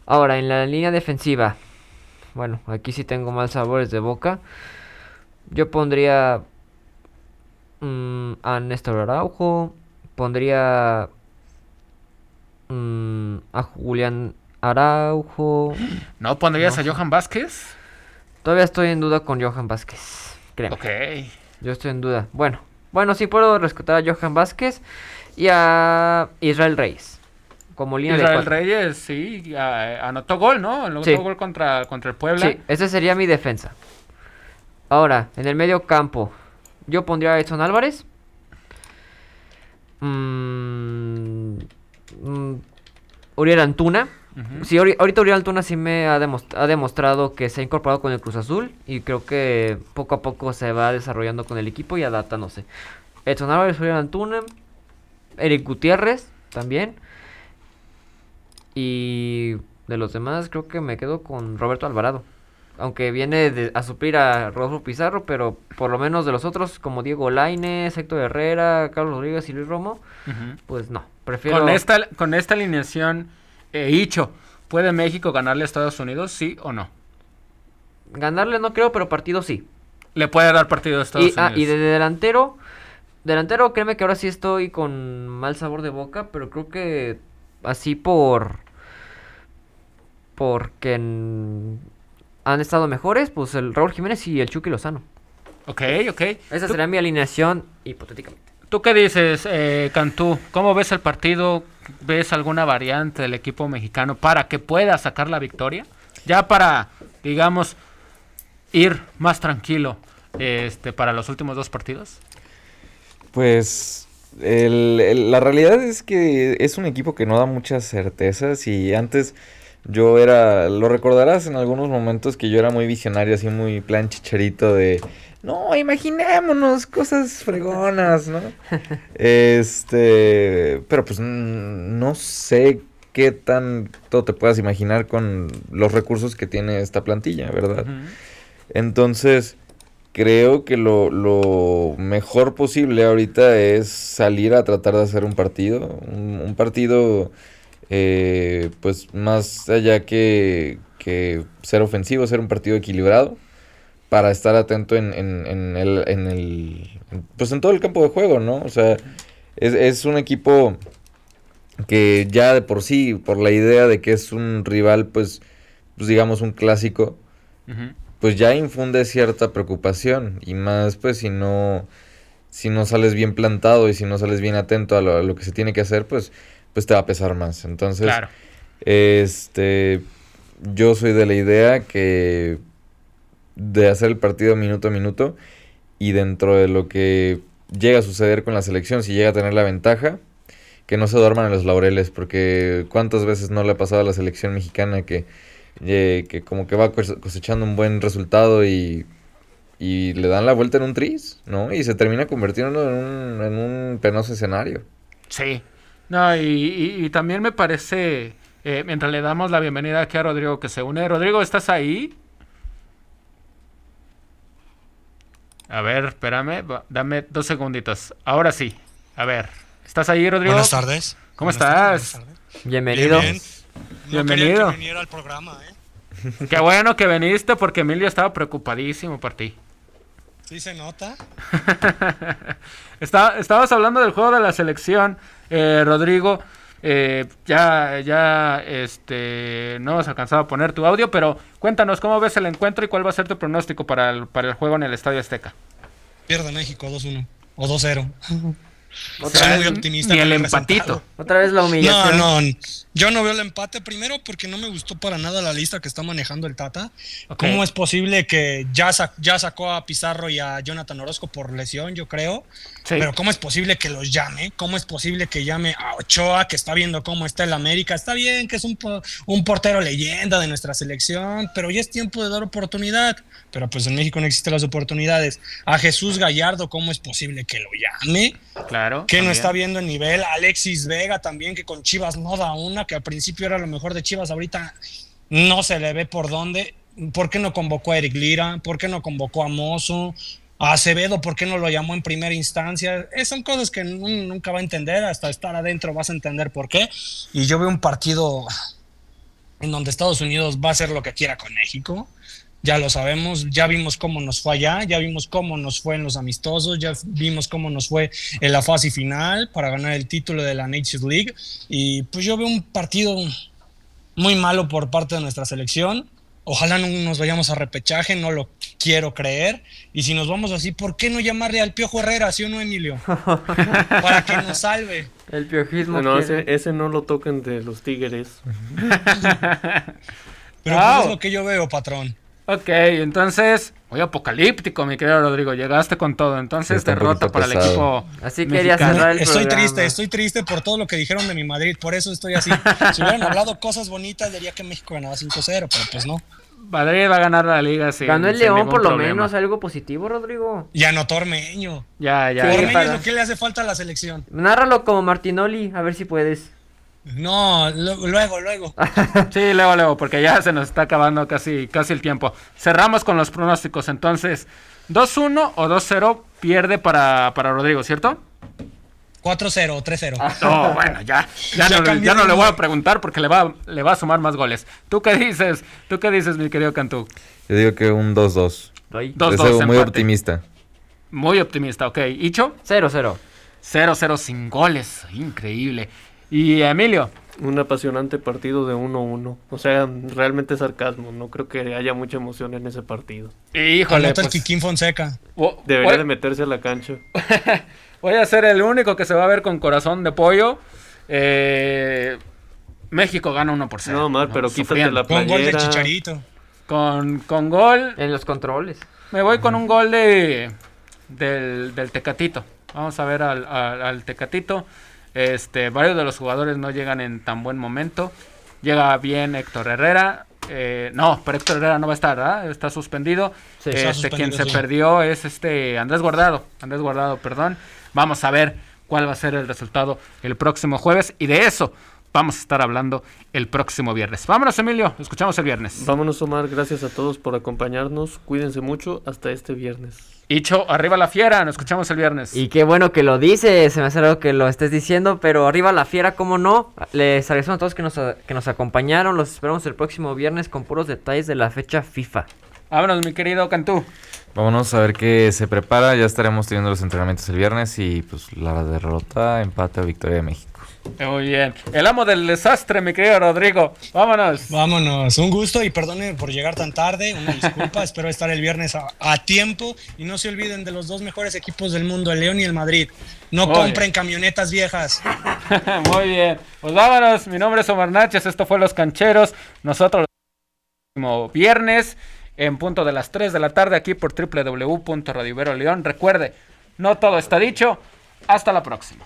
Ahora, en la línea defensiva, bueno, aquí sí tengo mal sabores de boca. Yo pondría mm, a Néstor Araujo, pondría mm, a Julián Araujo. ¿No pondrías a Johan Vázquez? Todavía estoy en duda con Johan Vázquez. Créeme. Ok. Yo estoy en duda. Bueno, bueno, sí puedo rescatar a Johan Vázquez y a Israel Reyes. Como línea Israel Reyes, sí, anotó gol, ¿no? Anotó gol contra, contra el Puebla. Sí, esa sería mi defensa. Ahora, en el medio campo, yo pondría a Edson Álvarez. Mm, mm, Uriel Antuna. Sí, ahorita Uriel Altuna sí me ha, demostrado que se ha incorporado con el Cruz Azul y creo que poco a poco se va desarrollando con el equipo y adaptándose. Edson Álvarez, Uriel Antuna, Eric Gutiérrez también. Y de los demás creo que me quedo con Roberto Alvarado. Aunque viene a suplir a Rodolfo Pizarro, pero por lo menos de los otros, como Diego Lainez, Héctor Herrera, Carlos Rodríguez y Luis Romo, pues no. Prefiero... Con esta, con esta alineación eh, ¿puede México ganarle a Estados Unidos, sí o no? Ganarle no creo, pero partido sí. Le puede dar partido a Estados y, ah, Unidos. Ah, y de delantero, delantero, créeme que ahora sí estoy con mal sabor de boca, pero creo que así por... Porque han estado mejores, pues el Raúl Jiménez y el Chucky Lozano. Ok, ok. Esa ¿Tú, sería mi alineación hipotéticamente. ¿Tú qué dices, eh, Cantú? ¿Cómo ves el partido? ¿Ves alguna variante del equipo mexicano para que pueda sacar la victoria? Ya para, digamos, ir más tranquilo este, para los últimos dos partidos. Pues la realidad es que es un equipo que no da muchas certezas y antes yo era, lo recordarás en algunos momentos que yo era muy visionario, así muy plan chicharito de, no, imaginémonos cosas fregonas, ¿no? *laughs* Este, pero pues no sé qué tanto te puedas imaginar con los recursos que tiene esta plantilla, ¿verdad? Entonces, creo que lo, lo mejor posible ahorita es salir a tratar de hacer un partido. Un, un partido, eh, pues más allá que, que ser ofensivo, ser un partido equilibrado. Para estar atento en, en, en el, en el. Pues en todo el campo de juego, ¿no? O sea, es, es un equipo que ya de por sí, por la idea de que es un rival, pues, pues digamos un clásico, pues ya infunde cierta preocupación y más pues si no si no sales bien plantado y si no sales bien atento a lo, a lo que se tiene que hacer pues pues te va a pesar más entonces Claro. este yo soy de la idea que de hacer el partido minuto a minuto y dentro de lo que llega a suceder con la selección si llega a tener la ventaja que no se duerman en los laureles porque cuántas veces no le ha pasado a la selección mexicana que eh, que como que va cose- cosechando un buen resultado y, y le dan la vuelta en un tris, ¿no? Y se termina convirtiendo en un, en un penoso escenario. Sí. No, y, y- y también me parece, eh, mientras le damos la bienvenida aquí a Rodrigo que se une. Rodrigo, ¿estás ahí? A ver, espérame, va- dame dos segunditos. Ahora sí. A ver, ¿estás ahí, Rodrigo? Buenas tardes. ¿Cómo Buenas tardes, estás? buenas tardes. Bienvenido. Bien, bien. No Bienvenido. que viniera al programa, ¿eh? *laughs* Qué bueno que viniste porque Emilio estaba preocupadísimo por ti. Sí se nota. *laughs* Está, estabas hablando del juego de la selección, eh, Rodrigo. eh, ya, ya, este, no hemos alcanzado a poner tu audio, pero cuéntanos cómo ves el encuentro y cuál va a ser tu pronóstico para el, para el juego en el Estadio Azteca. Pierde México 2-1 o 2-0. Otra Soy vez, muy optimista. Ni el el empatito. resultado. otra vez la No, humillación. no, yo no veo el empate primero porque no me gustó para nada la lista que está manejando el Tata. ¿Cómo es posible que ya, ya sacó a Pizarro y a Jonathan Orozco por lesión, yo creo? Sí. Pero ¿cómo es posible que los llame? ¿Cómo es posible que llame a Ochoa, que está viendo cómo está el América? Está bien que es un, un portero leyenda de nuestra selección, pero ya es tiempo de dar oportunidad. Pero pues en México no existen las oportunidades. A Jesús Gallardo, ¿cómo es posible que lo llame? Claro. que no está viendo el nivel. Alexis Vega también, que con Chivas no da una, que al principio era lo mejor de Chivas, ahorita no se le ve por dónde. ¿Por qué no convocó a Eric Lira? ¿Por qué no convocó a Mozo? Acevedo, ¿por qué no lo llamó en primera instancia? Eh, son cosas que nun- nunca va a entender, hasta estar adentro vas a entender por qué. Y yo veo un partido en donde Estados Unidos va a hacer lo que quiera con México. Ya lo sabemos, ya vimos cómo nos fue allá, ya vimos cómo nos fue en los amistosos, ya vimos cómo nos fue en la fase final para ganar el título de la Nations League. Y pues yo veo un partido muy malo por parte de nuestra selección. Ojalá no nos vayamos a repechaje, no lo quiero creer. Y si nos vamos así, ¿por qué no llamarle al Piojo Herrera, sí o no, Emilio? *laughs* Para que nos salve. El piojismo. No, ese no lo toquen de los tigres. Pero Wow. pues es lo que yo veo, patrón. Ok, entonces, muy apocalíptico, mi querido Rodrigo. Llegaste con todo. Entonces, Sí, está derrota para el equipo. Así quería cerrar el Estoy programa. triste, estoy triste por todo lo que dijeron de mi Madrid, por eso estoy así. Si hubieran hablado cosas bonitas, diría que México ganaba 5-0, pero pues no. Madrid va a ganar la liga. sin- Ganó el León por lo problema. menos, algo positivo, Rodrigo. Ya no Tormeño. Ya, ya. Sí, ya. Tormeño para- es lo que le hace falta a la selección. Nárralo como Martinoli, a ver si puedes. No, lo- luego, luego. *laughs* Sí, luego, luego, porque ya se nos está acabando casi, casi el tiempo. Cerramos con los pronósticos. Entonces, 2-1 o 2-0 pierde para, para Rodrigo, ¿cierto? 4-0, 3-0. No, bueno, ya, ya, Ya no, ya no le voy a preguntar porque le va, le va a sumar más goles. ¿Tú qué dices? ¿Tú qué dices, mi querido Cantú? Yo digo que un 2-2. Ay. 2-2 Deseo muy optimista. Muy optimista, ok. ¿Icho? 0-0. 0-0 sin goles. Increíble. Y Emilio, Un apasionante partido de 1-1. O sea, realmente sarcasmo. No creo que haya mucha emoción en ese partido. Híjole. El Kikín Fonseca. Debería voy- de meterse a la cancha. *laughs* Voy a ser el único que se va a ver con corazón de pollo. Eh, México gana 1 por 0. No, Mar, pero quítate Sufriendo. la Con gol de playera. Chicharito. Con, con gol. En los controles. Me voy con un gol de del, del Tecatito. Vamos a ver al, al- al Tecatito. Este, varios de los jugadores no llegan en tan buen momento. Llega bien Héctor Herrera. Eh, no, pero Héctor Herrera no va a estar, ¿verdad? Está suspendido. Sí. este, Está quien suspendido, se perdió es este Andrés Guardado. Andrés Guardado, perdón. Vamos a ver cuál va a ser el resultado el próximo jueves. Y de eso vamos a estar hablando el próximo viernes. Vámonos, Emilio. Escuchamos el viernes. Vámonos, Omar. Gracias a todos por acompañarnos. Cuídense mucho. Hasta este viernes. Hicho, arriba la fiera. Nos escuchamos el viernes. Y qué bueno que lo dices, se me hace raro que lo estés diciendo, pero arriba la fiera, ¿cómo no? Les agradecemos a todos que nos, que nos acompañaron, los esperamos el próximo viernes con puros detalles de la fecha FIFA. Vámonos, mi querido Cantú. Vámonos a ver qué se prepara. Ya estaremos teniendo los entrenamientos el viernes y pues la derrota, empate o victoria de México. Muy bien. El amo del desastre, mi querido Rodrigo. Vámonos. Vámonos, un gusto y perdone por llegar tan tarde, una disculpa, *laughs* espero estar el viernes a, a tiempo y no se olviden de los dos mejores equipos del mundo, el León y el Madrid. No Muy compren bien. camionetas viejas. *laughs* Muy bien. Pues vámonos. Mi nombre es Omar Náchez. Esto fue Los Cancheros. Nosotros el próximo viernes en punto de las 3 de la tarde aquí por www.radiovero León. Recuerde, no todo está dicho. Hasta la próxima.